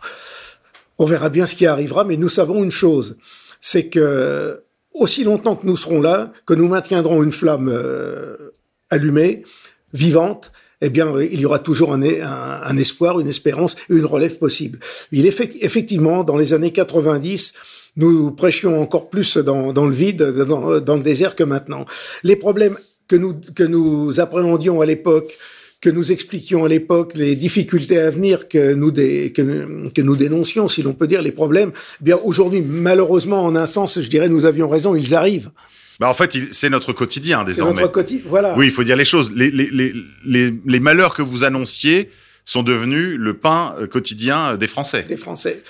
[SPEAKER 2] on verra bien ce qui arrivera, mais nous savons une chose, c'est que aussi longtemps que nous serons là, que nous maintiendrons une flamme euh, allumée, vivante, eh bien, il y aura toujours un, un, un, espoir, une espérance et une relève possible. Il est effectivement, dans les années 90, nous prêchions encore plus dans, dans le vide, dans, dans, le désert que maintenant. Les problèmes que nous, que nous appréhendions à l'époque, que nous expliquions à l'époque, les difficultés à venir que nous, dé, que, que, nous dénoncions, si l'on peut dire, les problèmes, eh bien aujourd'hui, malheureusement, en un sens, je dirais, nous avions raison, ils arrivent.
[SPEAKER 1] Bah en fait, c'est notre quotidien désormais.
[SPEAKER 2] Notre quotidien, voilà.
[SPEAKER 1] Oui, il faut dire les choses. Les, les, les, les, les malheurs que vous annonciez sont devenus le pain euh, quotidien des Français.
[SPEAKER 2] Des Français.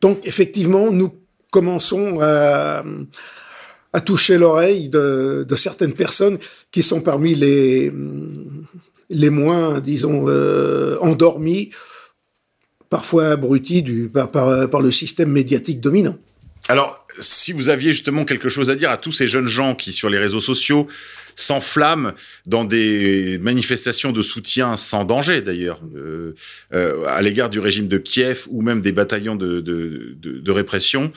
[SPEAKER 2] Donc, effectivement, nous commençons à, à toucher l'oreille de, certaines personnes qui sont parmi les, les moins, disons, euh, endormis, parfois par, par le système médiatique dominant.
[SPEAKER 1] Alors, si vous aviez justement quelque chose à dire à tous ces jeunes gens qui, sur les réseaux sociaux, s'enflamment dans des manifestations de soutien sans danger d'ailleurs euh, euh, à l'égard du régime de Kiev ou même des bataillons de, de répression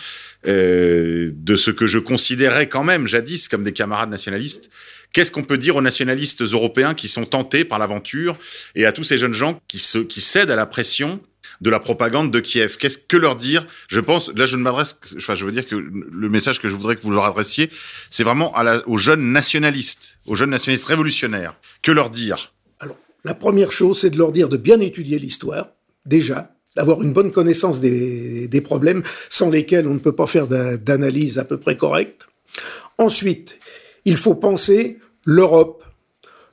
[SPEAKER 1] euh, de ce que je considérais quand même jadis comme des camarades nationalistes. Qu'est-ce qu'on peut dire aux nationalistes européens qui sont tentés par l'aventure et à tous ces jeunes gens qui, se, qui cèdent à la pression de la propagande de Kiev. Qu'est-ce que leur dire? Je pense, là, je ne m'adresse, enfin, je veux dire que le message que je voudrais que vous leur adressiez, c'est vraiment aux jeunes nationalistes, aux jeunes nationalistes révolutionnaires. Que leur dire?
[SPEAKER 2] Alors, la première chose, c'est de leur dire de bien étudier l'histoire, déjà, d'avoir une bonne connaissance des, des problèmes sans lesquels on ne peut pas faire d'analyse à peu près correcte. Ensuite, il faut penser l'Europe,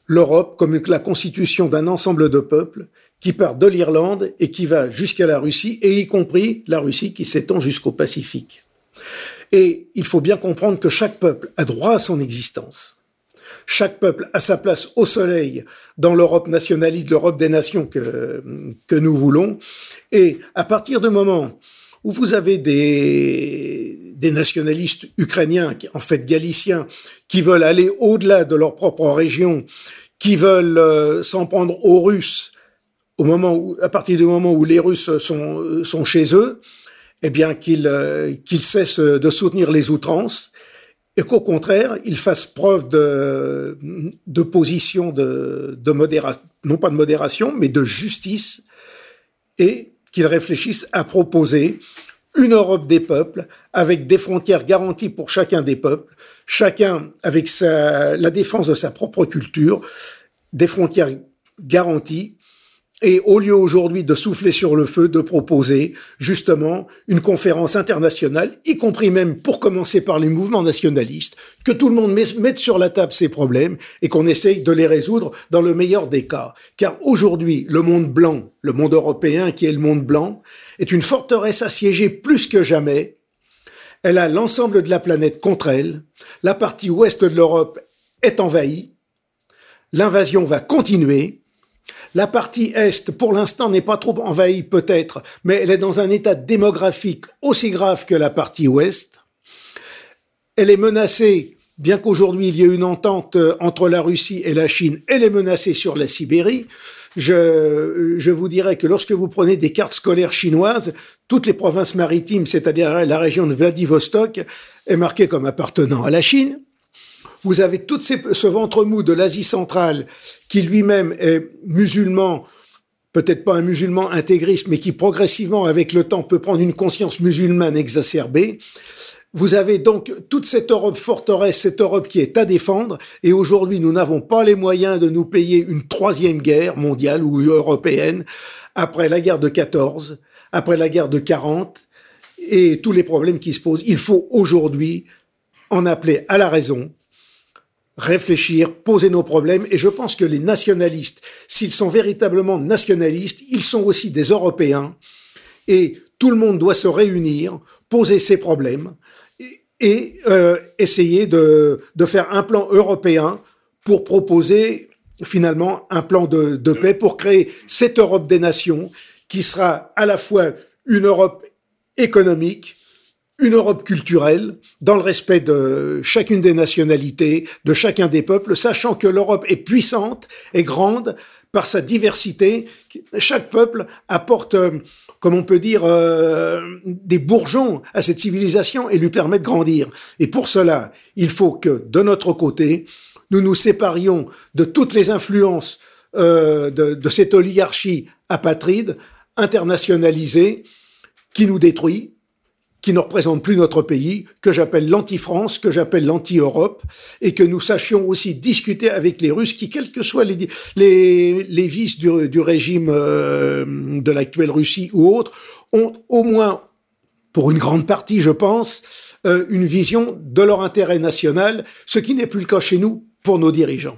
[SPEAKER 2] l'Europe comme la constitution d'un ensemble de peuples qui part de l'Irlande et qui va jusqu'à la Russie, et y compris la Russie qui s'étend jusqu'au Pacifique. Et il faut bien comprendre que chaque peuple a droit à son existence. Chaque peuple a sa place au soleil dans l'Europe nationaliste, l'Europe des nations que, que nous voulons. Et à partir du moment où vous avez des, des nationalistes ukrainiens, en fait galiciens, qui veulent aller au-delà de leur propre région, qui veulent euh, s'en prendre aux Russes au moment où, à partir du moment où les Russes sont, sont chez eux, eh bien qu'ils euh, qu'ils cessent de soutenir les outrances et qu'au contraire, ils fassent preuve de, de position de, de modération, non pas de modération, mais de justice, et qu'ils réfléchissent à proposer une Europe des peuples avec des frontières garanties pour chacun des peuples, chacun avec sa, la défense de sa propre culture, des frontières garanties et au lieu aujourd'hui de souffler sur le feu, de proposer justement une conférence internationale, y compris même pour commencer par les mouvements nationalistes, que tout le monde mette sur la table ces problèmes et qu'on essaye de les résoudre dans le meilleur des cas. Car aujourd'hui, le monde blanc, le monde européen qui est le monde blanc, est une forteresse assiégée plus que jamais. Elle a l'ensemble de la planète contre elle. La partie ouest de l'Europe est envahie. L'invasion va continuer la partie Est, pour l'instant, n'est pas trop envahie peut-être, mais elle est dans un état démographique aussi grave que la partie Ouest. Elle est menacée, bien qu'aujourd'hui il y ait une entente entre la Russie et la Chine, elle est menacée sur la Sibérie. Je, je vous dirais que lorsque vous prenez des cartes scolaires chinoises, toutes les provinces maritimes, c'est-à-dire la région de Vladivostok, est marquée comme appartenant à la Chine. Vous avez tout ce ventre mou de l'Asie centrale qui lui-même est musulman, peut-être pas un musulman intégriste, mais qui progressivement, avec le temps, peut prendre une conscience musulmane exacerbée. Vous avez donc toute cette Europe forteresse, cette Europe qui est à défendre, et aujourd'hui nous n'avons pas les moyens de nous payer une troisième guerre mondiale ou européenne après la guerre de 14, après la guerre de 40 et tous les problèmes qui se posent. Il faut aujourd'hui en appeler à la raison, réfléchir, poser nos problèmes, et je pense que les nationalistes, s'ils sont véritablement nationalistes, ils sont aussi des Européens, et tout le monde doit se réunir, poser ses problèmes, et euh, essayer de, de, faire un plan européen pour proposer finalement un plan de, de, paix pour créer cette Europe des nations qui sera à la fois une Europe économique, une Europe culturelle, dans le respect de chacune des nationalités, de chacun des peuples, sachant que l'Europe est puissante et grande par sa diversité. Chaque peuple apporte comme on peut dire, euh, des bourgeons à cette civilisation et lui permet de grandir. Et pour cela, il faut que, de notre côté, nous nous séparions de toutes les influences euh, de cette oligarchie apatride, internationalisée, qui nous détruit, qui ne représente plus notre pays, que j'appelle l'anti-France, que j'appelle l'anti-Europe, et que nous sachions aussi discuter avec les Russes qui, quels que soient les, vices du, régime euh, de l'actuelle Russie ou autres, ont au moins, pour une grande partie, je pense, euh, une vision de leur intérêt national, ce qui n'est plus le cas chez nous pour nos dirigeants.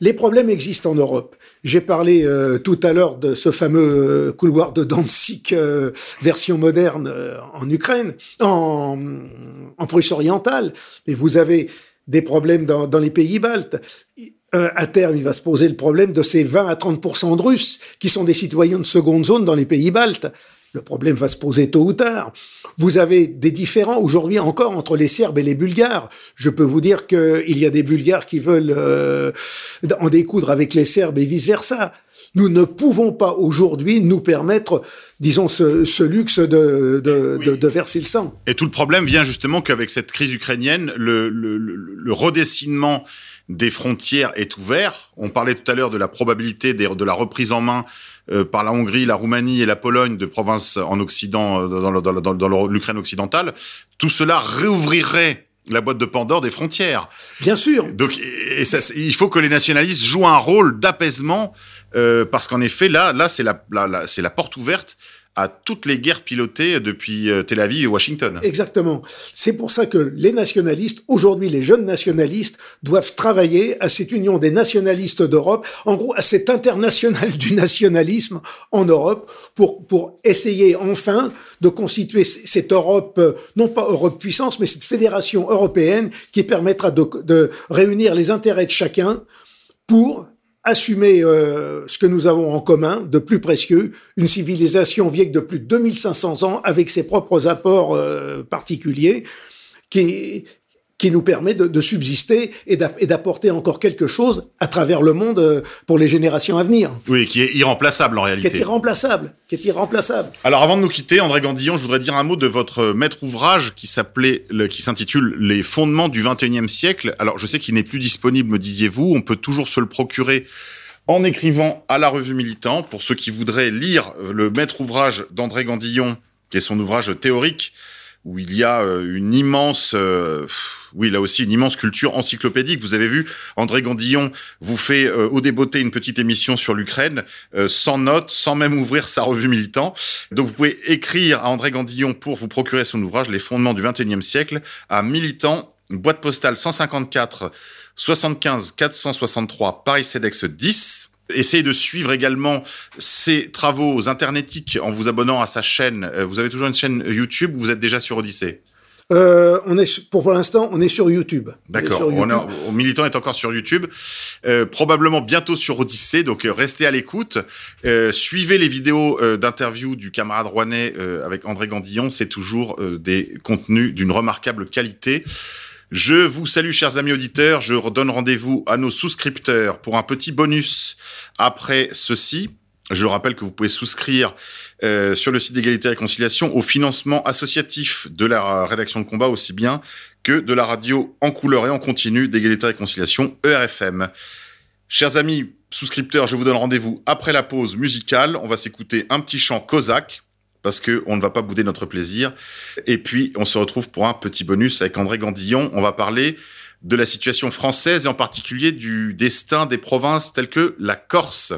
[SPEAKER 2] Les problèmes existent en Europe. J'ai parlé euh, tout à l'heure de ce fameux euh, couloir de Danzig euh, version moderne en Ukraine, en, en Prusse orientale. Et vous avez des problèmes dans, dans les pays baltes. à terme, il va se poser le problème de ces 20 à 30 de Russes qui sont des citoyens de seconde zone dans les pays baltes. Le problème va se poser tôt ou tard. Vous avez des différends aujourd'hui encore entre les Serbes et les Bulgares. Je peux vous dire qu'il y a des Bulgares qui veulent euh, en découdre avec les Serbes et vice-versa. Nous ne pouvons pas aujourd'hui nous permettre, disons, ce, ce luxe de, de, de, de, verser le sang.
[SPEAKER 1] Et tout le problème vient justement qu'avec cette crise ukrainienne, le, le, le redessinement des frontières est ouvert. On parlait tout à l'heure de la probabilité de la reprise en main par la Hongrie, la Roumanie et la Pologne de provinces en Occident, euh, dans, dans, dans, dans l'Ukraine occidentale, tout cela réouvrirait la boîte de Pandore des frontières.
[SPEAKER 2] Bien sûr.
[SPEAKER 1] Donc, et ça, il faut que les nationalistes jouent un rôle d'apaisement, euh, parce qu'en effet, là, là, c'est la, la, la c'est la porte ouverte à toutes les guerres pilotées depuis euh, Tel Aviv et Washington.
[SPEAKER 2] Exactement. C'est pour ça que les nationalistes, aujourd'hui les jeunes nationalistes, doivent travailler à cette union des nationalistes d'Europe, en gros à cette internationale du nationalisme en Europe, pour, pour essayer enfin de constituer cette Europe, euh, non pas Europe puissance, mais cette fédération européenne qui permettra de, de réunir les intérêts de chacun pour assumer euh, ce que nous avons en commun de plus précieux, une civilisation vieille de plus de 2500 ans avec ses propres apports euh, particuliers qui, qui nous permet de, de subsister et d'apporter encore quelque chose à travers le monde euh, pour les générations à venir.
[SPEAKER 1] Oui, qui est irremplaçable en réalité.
[SPEAKER 2] Qui est irremplaçable, qui est irremplaçable.
[SPEAKER 1] Alors avant de nous quitter, André Gandillon, je voudrais dire un mot de votre maître ouvrage qui s'appelait, qui s'intitule Les fondements du 21e siècle. Alors je sais qu'il n'est plus disponible, me disiez-vous, on peut toujours se le procurer en écrivant à la revue militante pour ceux qui voudraient lire le maître ouvrage d'André Gandillon, qui est son ouvrage théorique où il y a euh, une immense, euh, oui, là aussi une immense culture encyclopédique. Vous avez vu, André Gandillon vous fait euh, au débeauté une petite émission sur l'Ukraine, euh, sans notes, sans même ouvrir sa revue militant. Donc vous pouvez écrire à André Gandillon pour vous procurer son ouvrage Les fondements du 21e siècle à Militant, boîte postale 154 75 463 Paris CEDEX 10. Essayez de suivre également ses travaux internetiques en vous abonnant à sa chaîne. Euh, vous avez toujours une chaîne YouTube vous êtes déjà sur Odyssée?
[SPEAKER 2] Euh, on est pour, l'instant, on est sur YouTube.
[SPEAKER 1] D'accord. Militant est encore sur YouTube, euh, probablement bientôt sur Odyssée. Donc euh, restez à l'écoute. Suivez les vidéos d'interview du camarade rouennais avec André Gandillon. C'est toujours des contenus d'une remarquable qualité. Je vous salue, chers amis auditeurs. Je redonne rendez-vous à nos souscripteurs pour un petit bonus après ceci. Je rappelle que vous pouvez souscrire euh, sur le site d'égalité et réconciliation au financement associatif de la rédaction de combat aussi bien
[SPEAKER 3] que de la radio en couleur et en continu d'égalité et réconciliation ERFM. Chers amis souscripteurs, je vous donne rendez-vous après la pause musicale. On va s'écouter un petit chant cosaque parce que on ne va pas bouder notre plaisir. Et puis, on se retrouve pour un petit bonus avec André Gandillon. On va parler de la situation française et en particulier du destin des provinces telles que la Corse.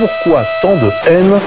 [SPEAKER 4] Pourquoi tant de haine